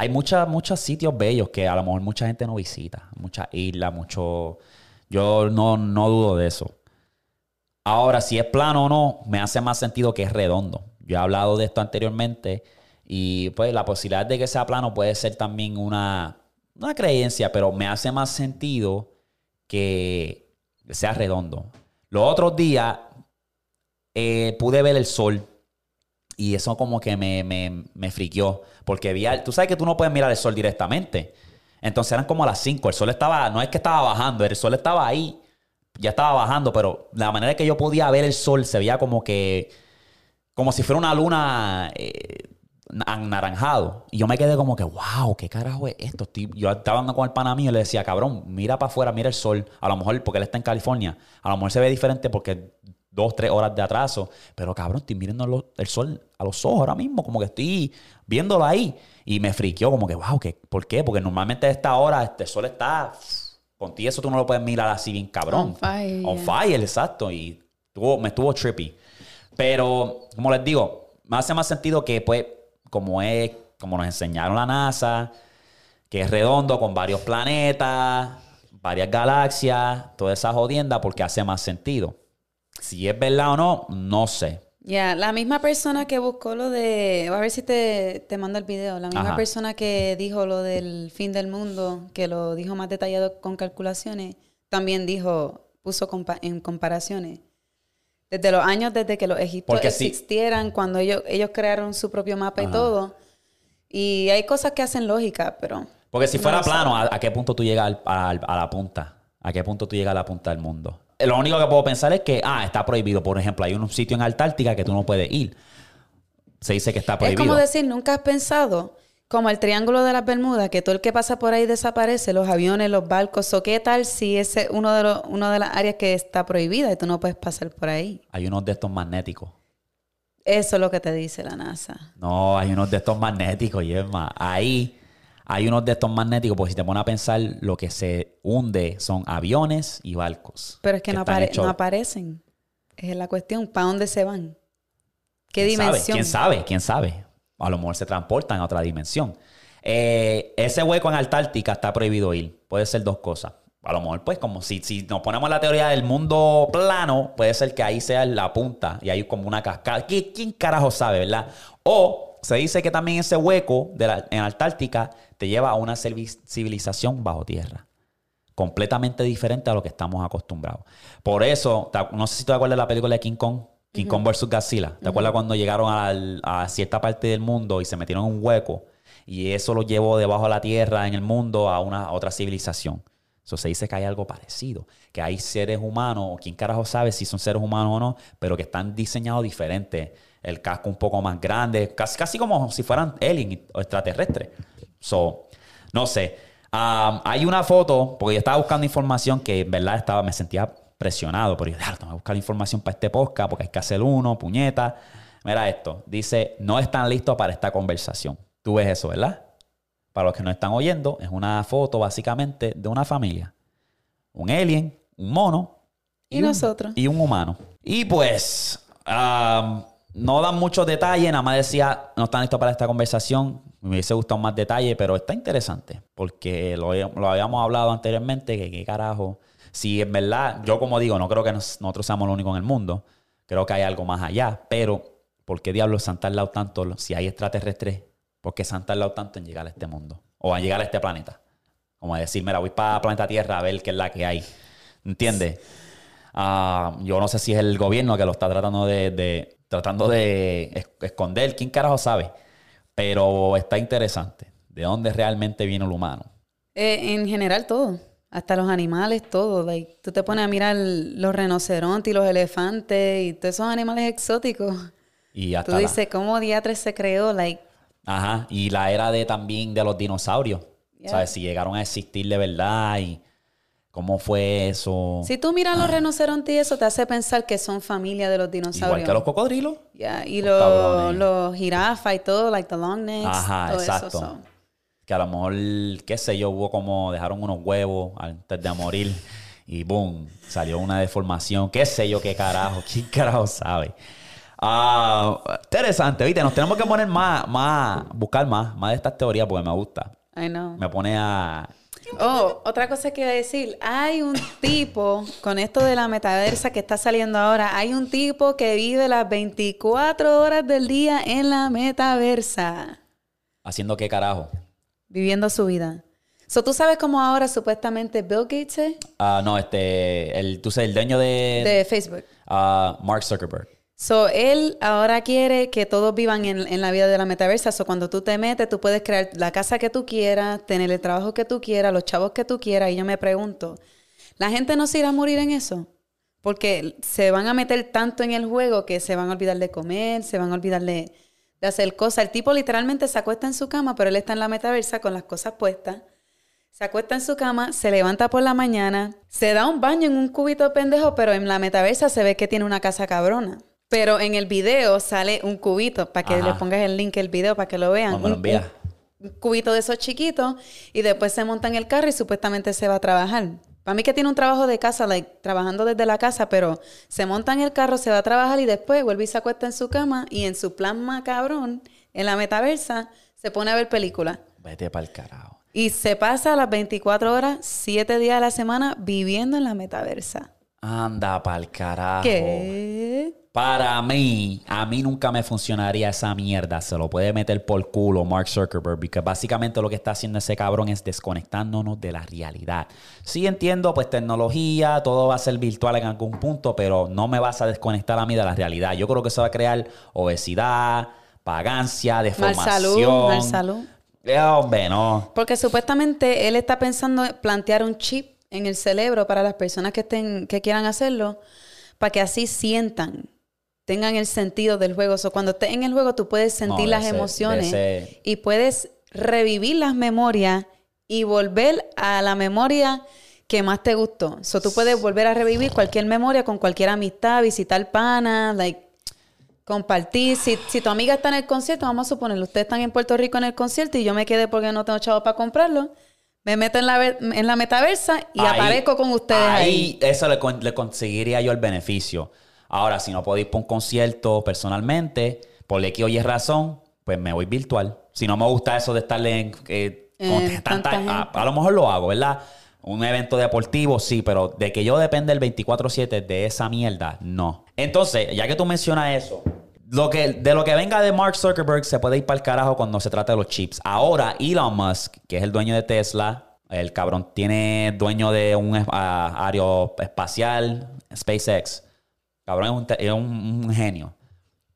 Hay muchas, muchos sitios bellos que a lo mejor mucha gente no visita. Muchas islas, mucho... Yo no, no dudo de eso. Ahora, si es plano o no, me hace más sentido que es redondo. Yo he hablado de esto anteriormente y pues la posibilidad de que sea plano puede ser también una, una creencia, pero me hace más sentido que sea redondo. Los otros días eh, pude ver el sol y eso como que me, me, me friqueó. Porque vi, al- tú sabes que tú no puedes mirar el sol directamente. Entonces eran como a las 5. El sol estaba, no es que estaba bajando, el sol estaba ahí. Ya estaba bajando, pero la manera que yo podía ver el sol se veía como que, como si fuera una luna eh, anaranjado. Y yo me quedé como que, wow, ¿qué carajo es esto? Yo estaba hablando con el pana mío y le decía, cabrón, mira para afuera, mira el sol. A lo mejor, porque él está en California, a lo mejor se ve diferente porque dos, tres horas de atraso. Pero cabrón, estoy mirando el sol a los ojos ahora mismo, como que estoy viéndolo ahí. Y me friqueó, como que, wow, ¿qué? ¿por qué? Porque normalmente a esta hora este sol está. Contigo eso tú no lo puedes mirar así bien cabrón. On fire, On fire, exacto. Y tuvo, me estuvo trippy. Pero, como les digo, me hace más sentido que, pues, como es, como nos enseñaron la NASA, que es redondo con varios planetas, varias galaxias, toda esa jodienda, porque hace más sentido. Si es verdad o no, no sé. Ya, la misma persona que buscó lo de, a ver si te, te mando el video, la misma Ajá. persona que dijo lo del fin del mundo, que lo dijo más detallado con calculaciones, también dijo, puso compa- en comparaciones. Desde los años desde que los egipcios sí. existieran, cuando ellos, ellos crearon su propio mapa y todo. Y hay cosas que hacen lógica, pero... Porque si fuera plano, ¿a, a qué punto tú llegas al- al- a la punta? ¿A qué punto tú llegas a la punta del mundo? Lo único que puedo pensar es que, ah, está prohibido. Por ejemplo, hay un sitio en Antártica que tú no puedes ir. Se dice que está Es prohibido. como decir, nunca has pensado, como el Triángulo de las Bermudas, que todo el que pasa por ahí desaparece, los aviones, los barcos. ¿O qué tal si ese es uno de, los, uno de las áreas que está prohibida y tú no puedes pasar por ahí? Hay unos de estos magnéticos. Eso es lo que te dice la NASA. No, hay unos de estos magnéticos, y es más, ahí hay unos de estos magnéticos, porque si te pones a pensar, lo que se hunde son aviones y barcos. Pero es que, no, apare- hechos- no aparecen. Es la cuestión. ¿Para dónde se van? ¿Qué ¿Quién sabe? dimensión? ¿Quién sabe? ¿Quién sabe? A lo mejor se transportan a otra dimensión. Eh, ese hueco en Antártica está prohibido ir. Puede ser dos cosas. A lo mejor, pues, como si, si nos ponemos la teoría del mundo plano, puede ser que ahí sea la punta y hay como una cascada. ¿Qui- ¿Quién carajo sabe, verdad? O se dice que también ese hueco de la- en Antártica te lleva a una civi- civilización bajo tierra completamente diferente a lo que estamos acostumbrados. Por eso, no sé si tú te acuerdas de la película de King Kong, King Kong vs. Godzilla. ¿Te acuerdas cuando llegaron al- a cierta parte del mundo y se metieron en un hueco y eso los llevó debajo de la tierra en el mundo a una a otra civilización? Eso se dice que hay algo parecido, que hay seres humanos, o quién carajo sabe si son seres humanos o no, pero que están diseñados diferentes. El casco un poco más grande, casi, casi como si fueran alien o extraterrestres. So, no sé. Um, hay una foto, porque yo estaba buscando información que en verdad estaba, me sentía presionado, pero yo dije, "Ah, tengo que buscar información para este podcast porque hay que hacer uno, puñeta. Mira esto, dice, no están listos para esta conversación. Tú ves eso, ¿verdad? Para los que no están oyendo, es una foto básicamente de una familia. Un alien, un mono. Y un- nosotros. Y un humano. Y pues, um, no dan muchos detalles, nada más decía, no están listos para esta conversación. Me hubiese gustado más detalle, pero está interesante, porque lo, lo habíamos hablado anteriormente, que qué carajo. Si en verdad, yo como digo, no creo que nos- nosotros seamos los únicos en el mundo, creo que hay algo más allá, pero ¿por qué diablos se han tardado tanto? Si hay extraterrestres, ¿por qué se han tardado tanto en llegar a este mundo? O a llegar a este planeta. Como decir, mira, voy para planeta Tierra a ver qué es la que hay. ¿Entiendes? Ah, yo no sé si es el gobierno que lo está tratando de- tratando de es- esconder. ¿Quién carajo sabe? Pero está interesante. ¿De dónde realmente viene el humano? Eh, en general todo. Hasta los animales, todo. Like, tú te pones a mirar los rinocerontes y los elefantes y todos esos animales exóticos. Y hasta Tú la- dices, ¿cómo diatres se creó? Like, Ajá. Y la era de también de los dinosaurios. Yeah. ¿Sabes? Si llegaron a existir de verdad y cómo fue eso. si tú miras los rinocerontes y eso, te hace pensar que son familia de los dinosaurios. Igual que los cocodrilos. Yeah, Y Los los, los jirafas y todo, like the long necks. Ajá, todo eso, exacto. so. Que a lo mejor, qué sé yo, hubo como, dejaron unos huevos antes de morir y boom, salió una deformación. Qué sé yo, qué carajo, (laughs) quién carajo sabe. Ah, interesante, viste, nos tenemos que poner más, más, buscar más, más de estas teorías porque me gusta. I know. Me pone a... Oh, otra cosa que iba a decir. Hay un tipo, con esto de la metaversa que está saliendo ahora, hay un tipo que vive las 24 horas del día en la metaversa, ¿Haciendo qué carajo? viviendo su vida. So, ¿Tú sabes cómo ahora supuestamente Bill Gates es? Ah, no, este, el, tú sabes, el dueño de, De Facebook. ah, Mark Zuckerberg. So, él ahora quiere que todos vivan en, en la vida de la metaversa. So, cuando tú te metes, tú puedes crear la casa que tú quieras, tener el trabajo que tú quieras, los chavos que tú quieras. Y yo me pregunto, ¿la gente no se irá a morir en eso? Porque se van a meter tanto en el juego que se van a olvidar de comer, se van a olvidar de, de hacer cosas. El tipo literalmente se acuesta en su cama, pero él está en la metaversa con las cosas puestas. Se acuesta en su cama, se levanta por la mañana, se da un baño en un cubito pendejo, pero en la metaversa se ve que tiene una casa cabrona. Pero en el video sale un cubito, para que Ajá. le pongas el link el video para que lo vean. Un- un, cubito de esos chiquitos y después se monta en el carro y supuestamente se va a trabajar. Para mí que tiene un trabajo de casa, like, trabajando desde la casa, pero se monta en el carro, se va a trabajar y después vuelve y se acuesta en su cama y en su plasma cabrón, en la metaversa, se pone a ver películas. Vete para el carajo. Y se pasa las 24 horas, 7 días a la semana viviendo en la metaversa. Anda para el carajo. ¿Qué? Para mí, a mí nunca me funcionaría esa mierda. Se lo puede meter por culo Mark Zuckerberg, porque básicamente lo que está haciendo ese cabrón es desconectándonos de la realidad. Sí entiendo, pues tecnología, todo va a ser virtual en algún punto, pero no me vas a desconectar a mí de la realidad. Yo creo que eso va a crear obesidad, vagancia, deformación. Mal salud, mal salud. Eh, hombre, no. Porque supuestamente él está pensando en plantear un chip en el cerebro para las personas que estén, que quieran hacerlo, para que así sientan tengan el sentido del juego. O cuando estés en el juego, tú puedes sentir las emociones y puedes revivir las memorias y volver a la memoria que más te gustó. So, tú puedes volver a revivir cualquier memoria con cualquier amistad, visitar pana, like, compartir. Si, si tu amiga está en el concierto, vamos a suponerlo, ustedes están en Puerto Rico en el concierto y yo me quedé porque no tengo chavo para comprarlo. Me meto en la, en la metaversa y aparezco con ustedes ahí. Ahí eso le, le conseguiría yo el beneficio. Ahora, si no puedo ir para un concierto personalmente, por X o Y razón, pues me voy virtual. Si no me gusta eso de estarle en, eh, eh, a, lo mejor lo hago, ¿verdad? Un evento deportivo, sí, pero de que yo depende el 24-7 de esa mierda, no. Entonces, ya que tú mencionas eso, lo que, de lo que venga de Mark Zuckerberg se puede ir para el carajo cuando se trata de los chips. Ahora, Elon Musk, que es el dueño de Tesla, el cabrón tiene dueño de un aeroespacial, SpaceX. Cabrón, es, un, genio.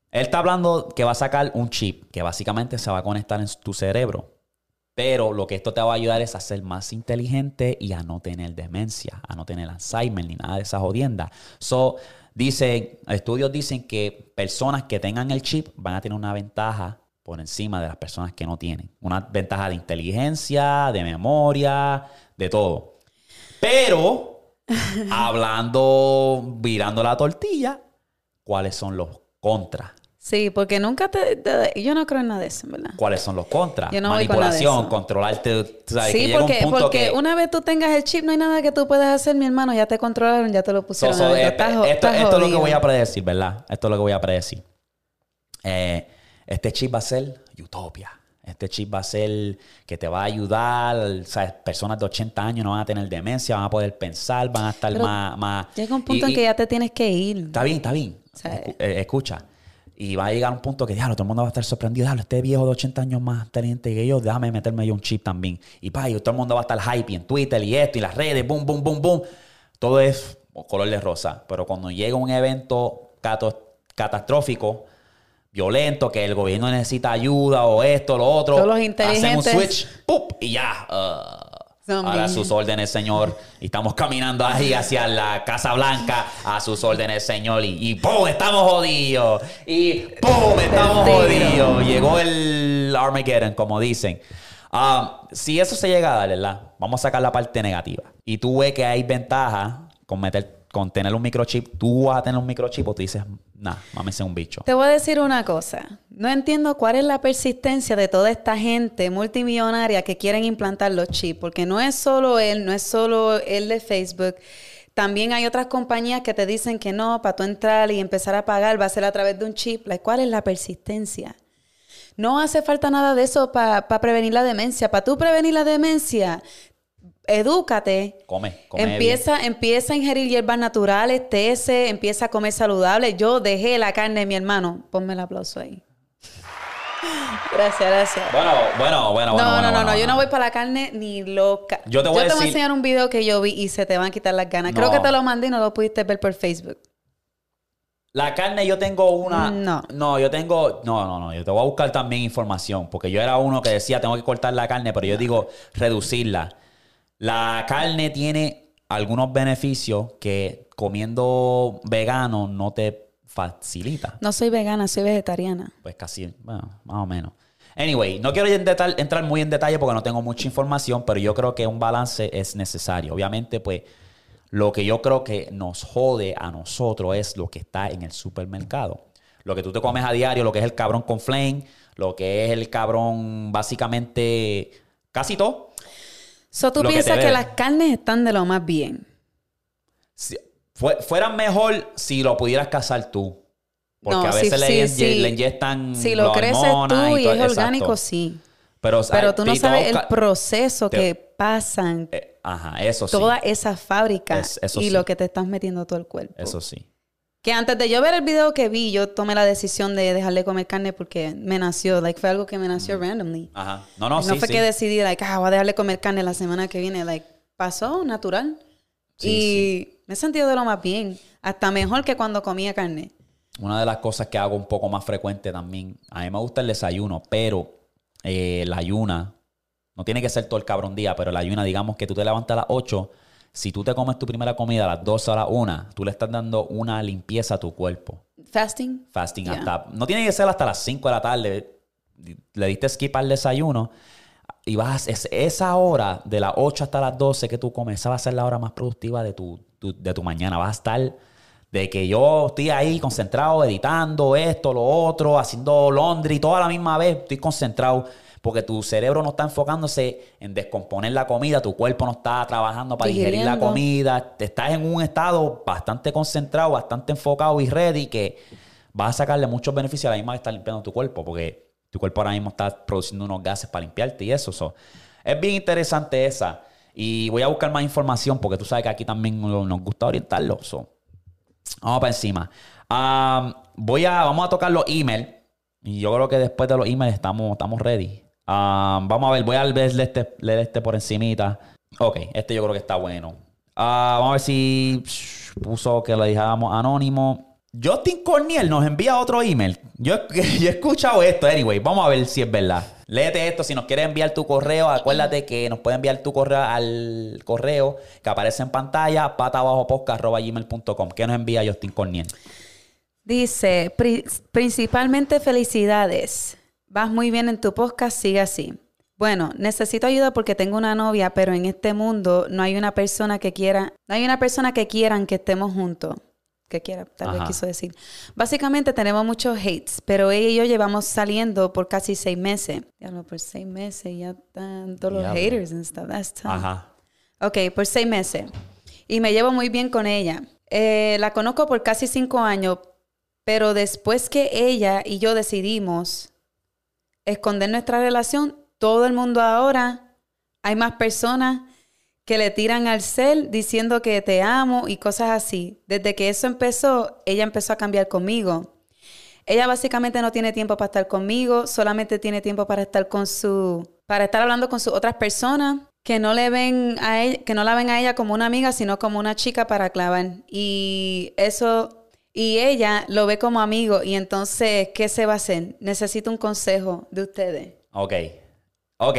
Él está hablando que va a sacar un chip que básicamente se va a conectar en tu cerebro. Pero lo que esto te va a ayudar es a ser más inteligente y a no tener demencia, a no tener Alzheimer ni nada de esas jodiendas. So, dice, estudios dicen que personas que tengan el chip van a tener una ventaja por encima de las personas que no tienen. Una ventaja de inteligencia, de memoria, de todo. Pero hablando, virando la tortilla, ¿cuáles son los contras? Sí, porque nunca te, Yo no creo en nada de eso, ¿verdad? ¿Cuáles son los contras? Manipulación, controlarte. sí, porque, porque una vez tú tengas el chip, no hay nada que tú puedas hacer, mi hermano. Ya te controlaron, ya te lo pusieron. Eh, esto, esto, es lo que voy a predecir, ¿verdad? Esto es lo que voy a predecir. Eh, este chip va a ser utopia. Este chip va a ser que te va a ayudar. ¿sabes? Personas de 80 años no van a tener demencia, van a poder pensar, van a estar más, más. Llega un punto en que ya te tienes que ir. Está bien, está bien. Eh, escucha. Y va a llegar un punto que, diablo, todo el mundo va a estar sorprendido. Diablo, este viejo de 80 años más inteligente que yo, déjame meterme yo un chip también. Y pa, y todo el mundo va a estar hype en Twitter y esto y las redes, boom, boom, boom, boom. Todo es color de rosa. Pero cuando llega un evento catastrófico, violento, que el gobierno necesita ayuda o esto, lo otro. Todos los inteligentes. Hacen un switch, ¡pup! y ya. Uh, a sus órdenes, Señor. Y estamos caminando ahí hacia la Casa Blanca a sus órdenes, Señor. Y, ¡pum! Estamos jodidos. Y ¡pum! Estamos jodidos. Llegó el Armageddon, como dicen. Um, si eso se llega a dar, ¿verdad? Vamos a sacar la parte negativa. Y tú ves que hay ventaja con meter con tener un microchip, tú vas a tener un microchip o te dices, nah, mames, es un bicho. Te voy a decir una cosa. No entiendo cuál es la persistencia de toda esta gente multimillonaria que quieren implantar los chips, porque no es solo él, no es solo él de Facebook. También hay otras compañías que te dicen que no, para tú entrar y empezar a pagar va a ser a través de un chip. ¿Cuál es la persistencia? No hace falta nada de eso para prevenir la demencia. Para tú prevenir la demencia, edúcate. Come, come empieza, empieza a ingerir hierbas naturales, tece, empieza a comer saludable. Yo dejé la carne de mi hermano. Ponme el aplauso ahí. (laughs) Gracias, gracias. Bueno, bueno, bueno, no, bueno. No, no, no, yo no voy para la carne ni loca. Yo te voy, a, enseñar un video que yo vi y se te van a quitar las ganas. Creo que te lo mandé y no lo pudiste ver por Facebook. La carne yo tengo una... No. No, yo tengo... No, no, no. Yo te voy a buscar también información. Porque yo era uno que decía, tengo que cortar la carne, pero yo digo, reducirla. La carne tiene algunos beneficios que comiendo vegano no te facilita. No soy vegana, soy vegetariana. Pues casi, bueno, más o menos. Anyway, no quiero entrar muy en detalle porque no tengo mucha información, pero yo creo que un balance es necesario. Obviamente, pues lo que yo creo que nos jode a nosotros es lo que está en el supermercado. Lo que tú te comes a diario, lo que es el cabrón con flame, lo que es el cabrón básicamente casi todo. So, ¿Tú piensas que, las carnes están de lo más bien? Si, fueran mejor si lo pudieras cazar tú. Porque a veces le, le, inyectan. Si lo creces tú y, es orgánico, sí. Pero, Pero tú no sabes el proceso que pasan. Eh, ajá, eso sí. Toda esa fábrica y lo que te estás metiendo todo el cuerpo. Eso sí. Que antes de yo ver el video que vi, yo tomé la decisión de dejar de comer carne porque me nació. Like, fue algo que me nació randomly. Ajá. No, no, no sí, fue sí. que decidí, like, ah, voy a dejar de comer carne la semana que viene. Like, pasó natural. Sí, y me he sentido de lo más bien. Hasta mejor que cuando comía carne. Una de las cosas que hago un poco más frecuente también, a mí me gusta el desayuno, pero eh, la ayuna, no tiene que ser todo el cabrón día, pero la ayuna, digamos que tú te levantas a las 8, si tú te comes tu primera comida a las 12 o a las 1, tú le estás dando una limpieza a tu cuerpo. Fasting. Fasting Yeah. hasta, no tiene que ser hasta las 5 de la tarde, le diste skip al desayuno y vas, es, esa hora de las 8 hasta las 12 que tú comes, esa va a ser la hora más productiva de tu, tu- de tu mañana, vas a estar de que yo estoy ahí concentrado editando esto, lo otro, haciendo laundry, toda la misma vez, estoy concentrado porque tu cerebro no está enfocándose en descomponer la comida, tu cuerpo no está trabajando para digerir la Digiriendo. comida, te estás en un estado bastante concentrado, bastante enfocado y ready que vas a sacarle muchos beneficios a la misma que estás limpiando tu cuerpo porque tu cuerpo ahora mismo está produciendo unos gases para limpiarte y eso. so. Es bien interesante esa. Y voy a buscar más información porque tú sabes que aquí también nos nos gusta orientarlo. so. Vamos para encima. Ah, voy a, vamos a tocar los emails. Y yo creo que después de los emails estamos, estamos ready. Ah, vamos a ver, voy a leer este, leer este por encimita. Ok, este yo creo que está bueno. Ah, vamos a ver si puso que le dejáramos anónimo. Justin Corniel nos envía otro email. (laughs) Yo, he escuchado esto, anyway. Vamos a ver si es verdad. Léete esto. Si nos quieres enviar tu correo, acuérdate que nos puede enviar tu correo al correo que aparece en pantalla, patabajopodcast.gmail.com. ¿Qué nos envía Justin Corniel? Dice, "Pri- principalmente felicidades. Vas muy bien en tu podcast, sigue así. Bueno, necesito ayuda porque tengo una novia, pero en este mundo no hay una persona que quiera, no hay una persona que quieran que estemos juntos. Que quiera, tal vez Ajá. quiso decir. Básicamente tenemos muchos hates, pero ella y yo llevamos saliendo por casi seis meses. Ya no, por seis meses ya están todos los haters and stuff. That's tough. Ajá. Ok, por seis meses. Y me llevo muy bien con ella. Eh, la conozco por casi cinco años, pero después que ella y yo decidimos esconder nuestra relación, todo el mundo ahora, hay más personas que le tiran al cel diciendo que te amo y cosas así. Desde que eso empezó, ella empezó a cambiar conmigo. Ella básicamente no tiene tiempo para estar conmigo, solamente tiene tiempo para estar con su, para estar hablando con sus otras personas que no le ven a ella, que no la ven a ella como una amiga, sino como una chica para clavar. Y eso, y ella lo ve como amigo. Y entonces, ¿qué se va a hacer? Necesito un consejo de ustedes. Ok. Ok,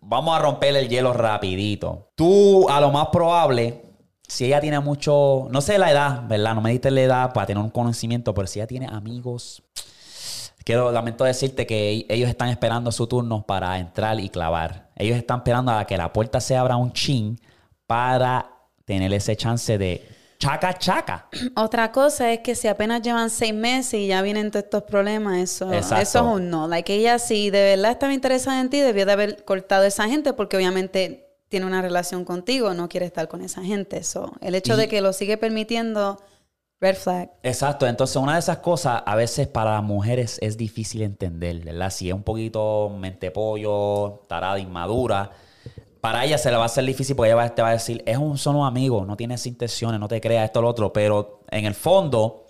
vamos a romper el hielo rapidito. Tú, a lo más probable, si ella tiene mucho, no sé la edad, ¿verdad? No me diste la edad para tener un conocimiento, pero si ella tiene amigos, quiero, lamento decirte que ellos están esperando su turno para entrar y clavar. Ellos están esperando a que la puerta se abra un chin para tener ese chance de chaca chaca. Otra cosa es que si apenas llevan seis meses y ya vienen todos estos problemas, eso, Exacto. eso es un no. Like ella, si de verdad estaba interesada en ti, debió de haber cortado a esa gente porque obviamente tiene una relación contigo, no quiere estar con esa gente. So, el hecho Y- de que lo sigue permitiendo, red flag. Exacto, entonces una de esas cosas a veces para las mujeres es difícil entender, ¿verdad? Si es un poquito mente pollo, tarada, inmadura, para ella se le va a hacer difícil porque ella te va a decir, es un solo amigo, no tienes intenciones, no te creas esto o lo otro, pero en el fondo,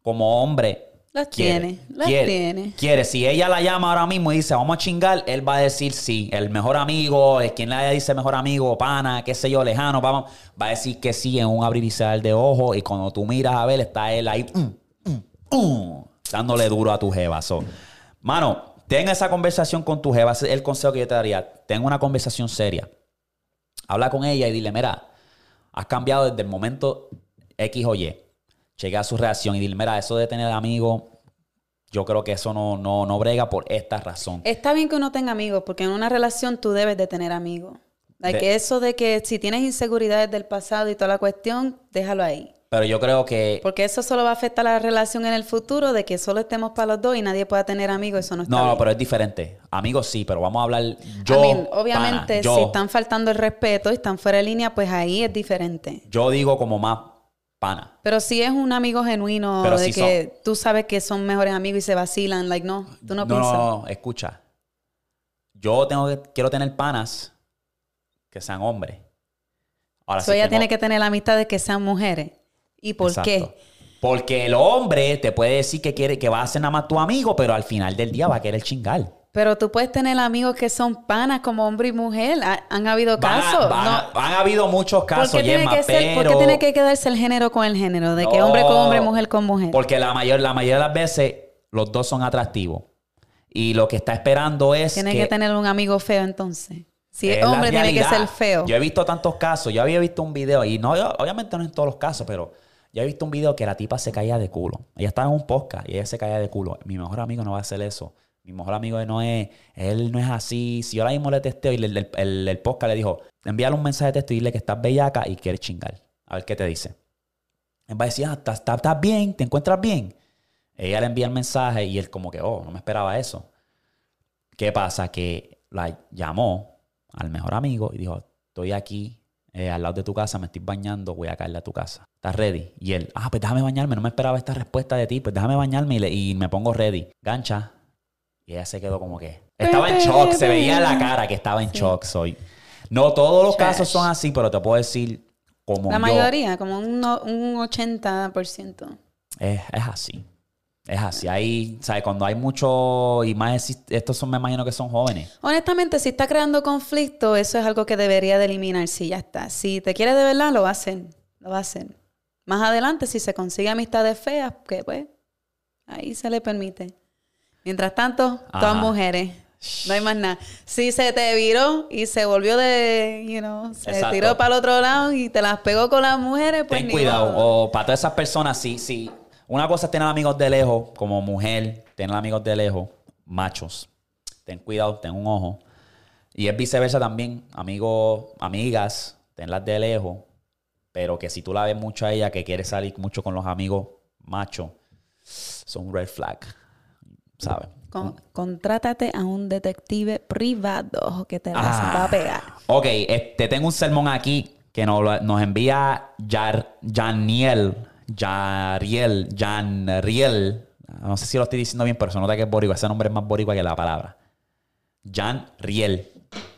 como hombre... Las quiere, tiene, las quiere, tiene. Quiere, si ella la llama ahora mismo y dice, vamos a chingar, él va a decir sí, el mejor amigo, es quien le dice mejor amigo, pana, qué sé yo, lejano, vamos, va a decir que sí en un abrir y cerrar de ojos y cuando tú miras a ver, está él ahí, mm, mm, mm, dándole duro a tu jeva. So, mano, ten esa conversación con tu jeva, ese es el consejo que yo te daría, ten una conversación seria. Habla con ella y dile, mira, has cambiado desde el momento X o Y. Chequea su reacción y dile, mira, eso de tener amigos, yo creo que eso no, no, no brega por esta razón. Está bien que uno tenga amigos, porque en una relación tú debes de tener amigos. Like De- eso de que si tienes inseguridades del pasado y toda la cuestión, déjalo ahí. Pero yo creo que... Porque eso solo va a afectar la relación en el futuro, de que solo estemos para los dos y nadie pueda tener amigos, eso no está No, bien. pero es diferente. Amigos sí, pero vamos a hablar yo. Obviamente, pana, yo, si están faltando el respeto y están fuera de línea, pues ahí es diferente. yo digo como más pana. Pero si es un amigo genuino Pero de si que tú sabes que son mejores amigos y se vacilan, like, no, tú no, no, piensas. no, no, escucha. Yo tengo que, quiero tener panas que sean hombres. Ahora So ella tengo- tiene que tener la amistad de que sean mujeres. ¿Y por Exacto. qué? Porque el hombre te puede decir que quiere que va a ser nada más tu amigo, pero al final del día va a querer chingar. Pero tú puedes tener amigos que son panas como hombre y mujer. Ha- han habido casos. van a- No, Han habido muchos ¿Por casos, qué, tiene que ser- por pero... qué tiene que quedarse el género con el género? De que No, hombre con hombre, mujer con mujer. Porque la mayor, la mayoría de las veces los dos son atractivos. Y lo que está esperando es Tiene que... que tener un amigo feo entonces. Si es es hombre, tiene que ser feo. Yo he visto tantos casos. Yo había visto un video, y no, obviamente no en todos los casos, pero yo he visto un video que la tipa se caía de culo. Ella estaba en un podcast y ella se caía de culo. Mi mejor amigo no va a hacer eso. Mi mejor amigo no es, él no es así. Si yo ahora mismo le testeo y el, el, podcast le dijo, envíale un mensaje de texto y dile que estás bellaca y quieres chingar. A ver qué te dice. Él va a decir, ah, estás bien, te encuentras bien. Ella le envía el mensaje y él como que, oh, no me esperaba eso. ¿Qué pasa? Que la llamó al mejor amigo y dijo, estoy aquí eh, al lado de tu casa, me estoy bañando, voy a caerle a tu casa. ¿Estás ready? Y él, ah, pues déjame bañarme, no me esperaba esta respuesta de ti, pues déjame bañarme y, le- y me pongo ready. Gancha. Y ella se quedó como que... Estaba en shock, se veía en la cara que estaba en shock. Soy. No todos los Trash. casos son así, pero te puedo decir como La yo, mayoría, como un, no- un 80%. es, es así. Es así. Ahí, ¿sabes? Cuando hay mucho, y más, estos son, me imagino que son jóvenes. Honestamente, si está creando conflicto, eso es algo que debería de eliminar. Si ya está. Si te quiere de verdad, lo hacer. Lo hacer. Más adelante, si se consigue amistades feas, que pues, ahí se le permite. Mientras tanto, todas mujeres. No hay más nada. Si se te viró y se volvió de, you know, se Exacto. tiró para el otro lado y te las pegó con las mujeres, pues Ten ni cuidado. modo. O para todas esas personas, sí, sí. Una cosa es tener amigos de lejos, como mujer, tener amigos de lejos, machos. Ten cuidado, ten un ojo. Y es viceversa también, amigos, amigas, tenlas de lejos. Pero que si tú la ves mucho a ella, que quiere salir mucho con los amigos machos, son red flag. ¿Sabes? Con- contrátate a un detective privado que te las Ah. va a pegar. Ok, este, tengo un sermón aquí que nos, nos envía Yar, Janiel, Yariel, Janriel. No sé si lo estoy diciendo bien, pero se nota que es boricua. Ese nombre es más boricua que la palabra. Janriel.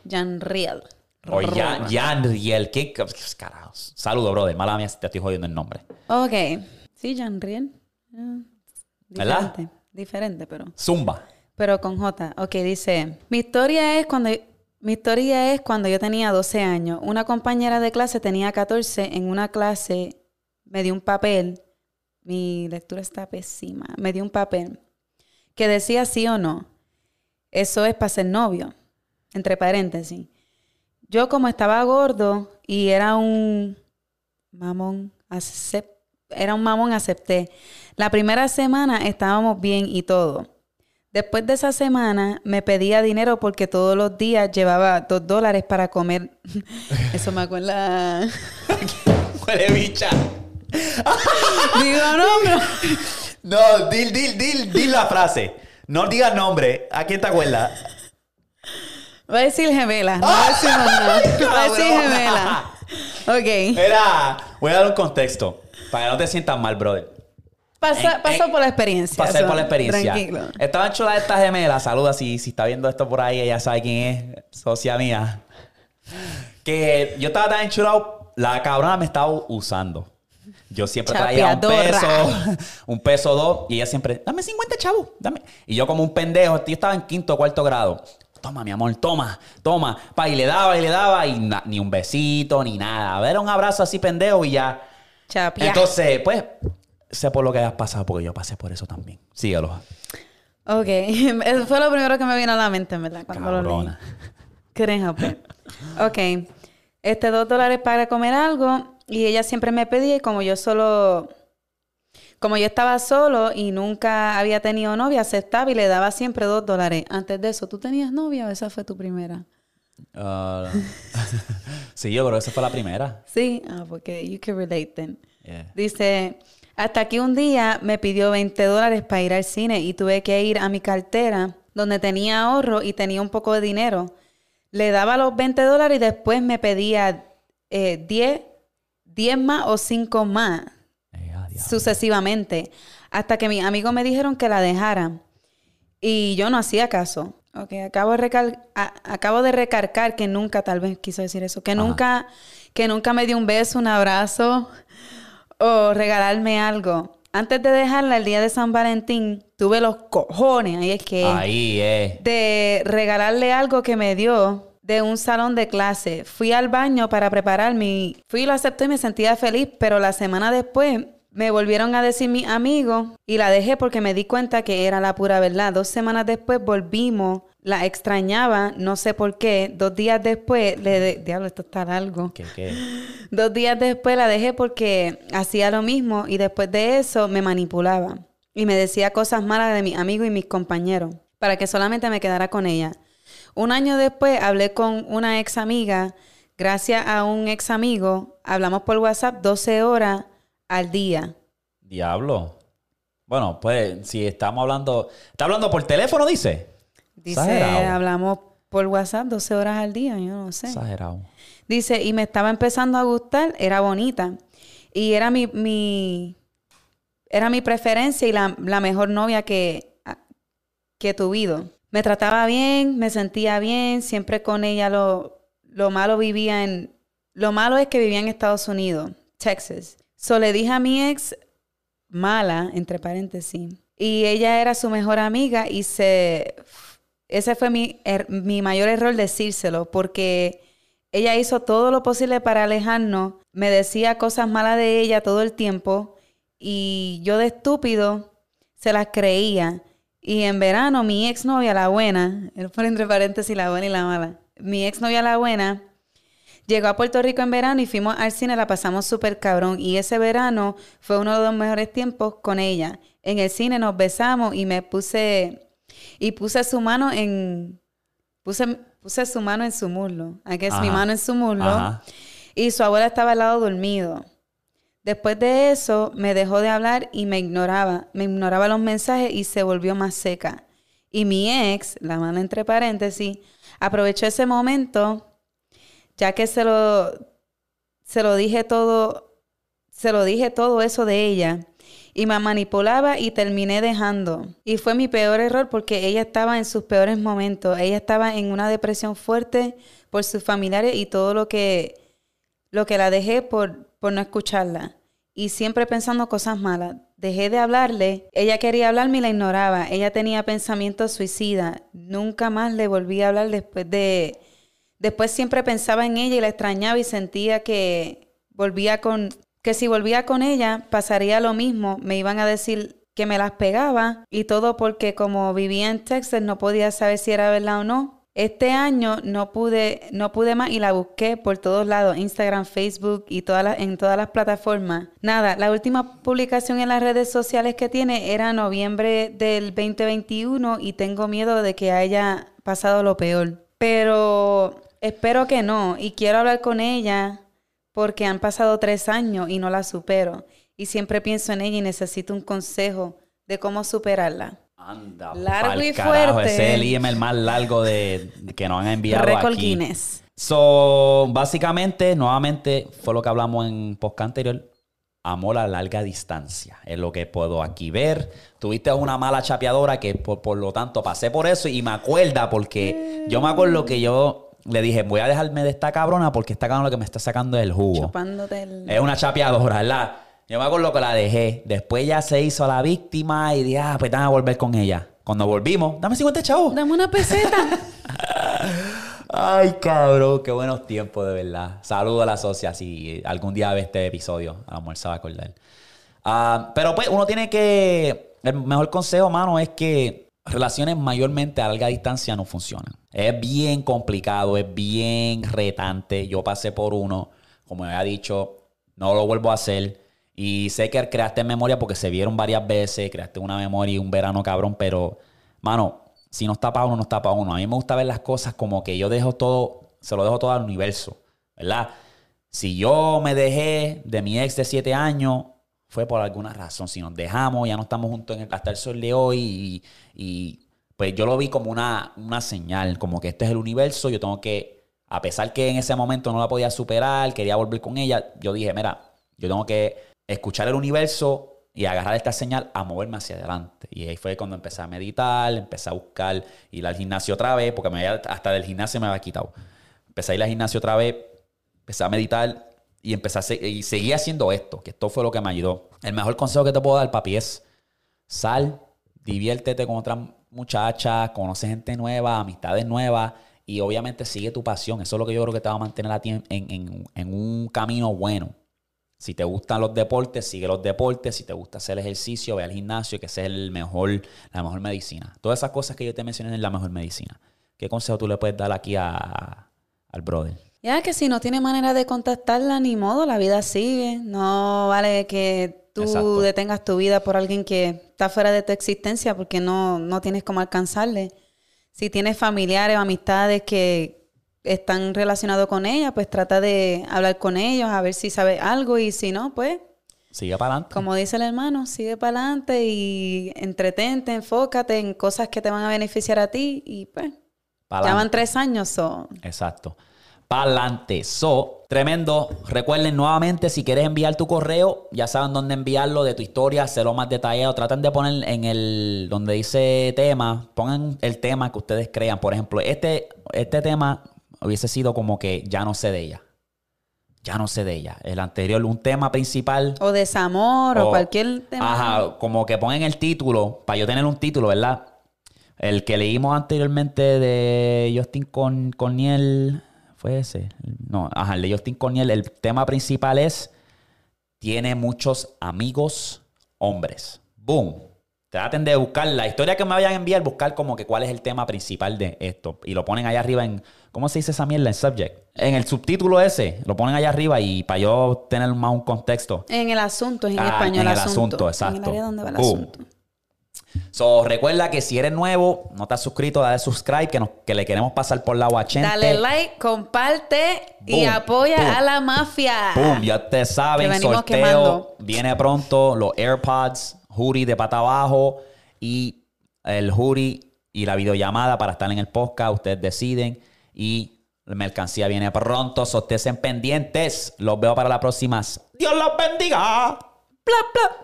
Jan Riel. O Jan, Janriel. ¿Qué, qué carajos? Saludos, brother. Mala mía si te estoy jodiendo el nombre. Ok. Sí, Jan Riel. Ah, ¿Verdad? Diferente. Diferente, pero. Zumba. Pero con J. Ok, dice. Mi historia es cuando. Mi historia es cuando yo tenía 12 años. Una compañera de clase tenía 14. En una clase me dio un papel. Mi lectura está pésima. Me dio un papel que decía sí o no. Eso es para ser novio. Entre paréntesis. Yo como estaba gordo y era un mamón, era un mamón, acepté. La primera semana estábamos bien y todo. Después de esa semana me pedía dinero porque todos los días llevaba dos dólares para comer. (laughs) Eso me acuerda. (laughs) Huele bicha. (laughs) Digo, no, pero- No, dil, dil, dil, dil la frase. No digas nombre. ¿A quién te acuerdas? Va a decir gemela. No va a decir más nada. (laughs) Va a decir gemela. Ok. Mira, voy a dar un contexto para que no te sientas mal, brother. Pasa, En- pasó en- por la experiencia. Pasé so, por la experiencia. Tranquilo. Estaba chula esta gemela. Saluda si, si está viendo esto por ahí. Ella sabe quién es. Socia mía. Que yo estaba tan enchulado. La cabrona me estaba usando. Yo siempre traía un peso, (laughs) un peso dos. Y ella siempre, dame 50, chavo. Dame. Y yo como un pendejo. Yo estaba en quinto o cuarto grado. Toma, mi amor, toma, toma. Pa, y le daba y le daba. Y na- ni un besito, ni nada. A ver, un abrazo así pendejo y ya. Chapia. Entonces, pues, sé por lo que has pasado, porque yo pasé por eso también. Síguelo. Ok. (laughs) Eso fue lo primero que me vino a la mente, en ¿verdad? Cuando lo leí. Cabrona. Pues. Ok. Este, dos dólares para comer algo. Y ella siempre me pedía, y como yo solo. Como yo estaba solo y nunca había tenido novia, aceptaba y le daba siempre dos dólares. Antes de eso, ¿tú tenías novia o esa fue tu primera? Ah, (laughs) sí, yo creo que esa fue la primera. Sí, ah, porque you can relate then. Yeah. Dice, hasta que un día me pidió 20 dólares para ir al cine y tuve que ir a mi cartera donde tenía ahorro y tenía un poco de dinero. Le daba los 20 dólares y después me pedía eh, 10, 10 más o 5 más Eh, ah, sucesivamente, hasta que mis amigos me dijeron que la dejara. Y yo no hacía caso. Ok, acabo de, recal- acabo de recargar que nunca, tal vez quiso decir eso, que Ajá. nunca, que nunca me dio un beso, un abrazo o regalarme algo. antes de dejarla el día de San Valentín, tuve los cojones, ahí es que... Ahí, eh. De regalarle algo que me dio de un salón de clase. Fui al baño para prepararme. y Fui, lo acepté y me sentía feliz, pero la semana después me volvieron a decir mis amigos y la dejé porque me di cuenta que era la pura verdad. Dos semanas después volvimos, la extrañaba, no sé por qué. Dos días después, le de... diablo, esto está largo. ¿Qué, qué? (gasps) Dos días después la dejé porque hacía lo mismo y después de eso me manipulaba y me decía cosas malas de mis amigos y mis compañeros para que solamente me quedara con ella. Un año después hablé con una ex amiga. Gracias a un ex amigo, hablamos por WhatsApp 12 horas al día. Diablo. Bueno, pues si estamos hablando... ¿Está hablando por teléfono, dice? Dice, Exagerado. hablamos por WhatsApp 12 horas al día, yo no sé. Exagerado. Dice, y me estaba empezando a gustar, era bonita. Y era mi, mi, era mi preferencia y la, la mejor novia que, que he tuvido. Me trataba bien, me sentía bien, siempre con ella lo, lo malo vivía en... Lo malo es que vivía en Estados Unidos, Texas. So le dije a mi ex, mala, entre paréntesis, y ella era su mejor amiga y se... Ese fue mi, er- mi mayor error decírselo, porque ella hizo todo lo posible para alejarnos, me decía cosas malas de ella todo el tiempo y yo de estúpido se las creía. Y en verano mi exnovia, la buena, él pone entre paréntesis la buena y la mala, mi exnovia, la buena, llegó a Puerto Rico en verano y fuimos al cine, la pasamos súper cabrón. Y ese verano fue uno de los mejores tiempos con ella. En el cine nos besamos y me puse, y puse su mano en, puse, puse su mano en su muslo. Aquí es mi mano en su muslo. Ajá. Y su abuela estaba al lado dormido. Después de eso, me dejó de hablar y me ignoraba. Me ignoraba los mensajes y se volvió más seca. Y mi ex, la mano entre paréntesis, aprovechó ese momento, ya que se lo, se lo dije todo, se lo dije todo eso de ella. Y me manipulaba y terminé dejando. Y fue mi peor error porque ella estaba en sus peores momentos. Ella estaba en una depresión fuerte por sus familiares y todo lo que lo que la dejé por, por no escucharla. Y siempre pensando cosas malas. Dejé de hablarle. Ella quería hablarme y la ignoraba. Ella tenía pensamientos suicidas. Nunca más le volví a hablar después de... Después siempre pensaba en ella y la extrañaba y sentía que volvía con... Que si volvía con ella pasaría lo mismo. Me iban a decir que me las pegaba y todo porque como vivía en Texas no podía saber si era verdad o no. Este año no pude, no pude más y la busqué por todos lados, Instagram, Facebook y en todas las plataformas. Nada, la última publicación en las redes sociales que tiene era noviembre del 2021 y tengo miedo de que haya pasado lo peor. Pero espero que no y quiero hablar con ella porque han pasado tres años y no la supero. Y siempre pienso en ella y necesito un consejo de cómo superarla. Anda, Largo y carajo, fuerte. Ese es el email más largo de, que nos han enviado Record aquí. Guinness. So, básicamente, nuevamente, fue lo que hablamos en podcast anterior. Amor a larga distancia. Es lo que puedo aquí ver. Tuviste una mala chapeadora que por, por lo tanto pasé por eso y me acuerda porque yo me acuerdo que yo le dije, voy a dejarme de esta cabrona porque esta cabrona lo que me está sacando es el jugo. Chupándote el... Es una chapeadora, ¿verdad? Yo me acuerdo que la dejé. Después ya se hizo la víctima y dije, ah, pues a volver con ella. Cuando volvimos, dame 50 chavos. Dame una peseta. (laughs) Ay, cabrón, qué buenos tiempos, de verdad. Saludo a la socia si algún día ve este episodio. A lo mejor se va a acordar. Ah, pero pues uno tiene que... El mejor consejo, mano, es que relaciones mayormente a larga distancia no funcionan. Es bien complicado, es bien retante. Yo pasé por uno, como había dicho, no lo vuelvo a hacer. Y sé que creaste memoria porque se vieron varias veces, creaste una memoria y un verano cabrón, pero, mano, si no está para uno, no está para uno. A mí me gusta ver las cosas como que yo dejo todo, se lo dejo todo al universo, ¿verdad? Si yo me dejé de mi ex de siete años, fue por alguna razón. Si nos dejamos, ya no estamos juntos en el, hasta el sol de hoy y, y, pues yo lo vi como una, una señal, como que este es el universo, yo tengo que, a pesar que en ese momento no la podía superar, quería volver con ella, yo dije, mira, yo tengo que escuchar el universo y agarrar esta señal a moverme hacia adelante. Y ahí fue cuando empecé a meditar, empecé a buscar ir al gimnasio otra vez, porque me hasta del gimnasio me había quitado. Empecé a ir al gimnasio otra vez, empecé a meditar y empecé a y seguí haciendo esto, que esto fue lo que me ayudó. El mejor consejo que te puedo dar, papi, es sal, diviértete con otras muchachas, conoce gente nueva, amistades nuevas y obviamente sigue tu pasión. Eso es lo que yo creo que te va a mantener a ti en un camino bueno. Si te gustan los deportes, sigue los deportes. Si te gusta hacer ejercicio, ve al gimnasio, que esa es el mejor, la mejor medicina. Todas esas cosas que yo te mencioné es la mejor medicina. ¿Qué consejo tú le puedes dar aquí a- al brother? Ya que si no tiene manera de contactarla, ni modo, la vida sigue. No vale que tú Exacto. detengas tu vida por alguien que está fuera de tu existencia porque no, no tienes cómo alcanzarle. Si tienes familiares o amistades que están relacionados con ella, pues trata de hablar con ellos, a ver si sabe algo y si no, pues, Sigue para adelante. como dice el hermano, sigue para adelante y entretente, enfócate en cosas que te van a beneficiar a ti y pues, Para ya van tres años, so, Exacto. Pa'lante. So, tremendo. Recuerden nuevamente, si quieres enviar tu correo, ya saben dónde enviarlo de tu historia, hacerlo más detallado. Traten de poner en el, donde dice tema, pongan el tema que ustedes crean. Por ejemplo, este, este tema hubiese sido como que ya no sé de ella. Ya no sé de ella. El anterior, un tema principal. o desamor o, O- cualquier tema. Ajá, como que pongan el título, para yo tener un título, ¿verdad? El que leímos anteriormente de Justin Con Corniel, ¿fue ese? No, ajá, el de Justin Corniel, el tema principal es, tiene muchos amigos hombres. Boom. Traten de buscar la historia que me vayan a enviar, buscar como que cuál es el tema principal de esto. Y lo ponen allá arriba en, ¿cómo se dice esa mierda? En subject. En el subtítulo ese, lo ponen allá arriba y para yo tener más un contexto. En el asunto, es en Ah, español en el asunto. asunto, En exacto. el área donde va el Boom. asunto. So, recuerda que si eres nuevo, no te has suscrito, dale subscribe, que, nos, que le queremos pasar por la guachente. Dale like, comparte y Boom, apoya boom. a la mafia. ¡Pum! Ya te saben, sorteo quemando. viene pronto, los AirPods, hoodie de pata abajo y el hoodie y la videollamada para estar en el podcast, ustedes deciden y la mercancía viene pronto, so estén pendientes. Los veo para la próxima. Dios los bendiga. Bla, bla.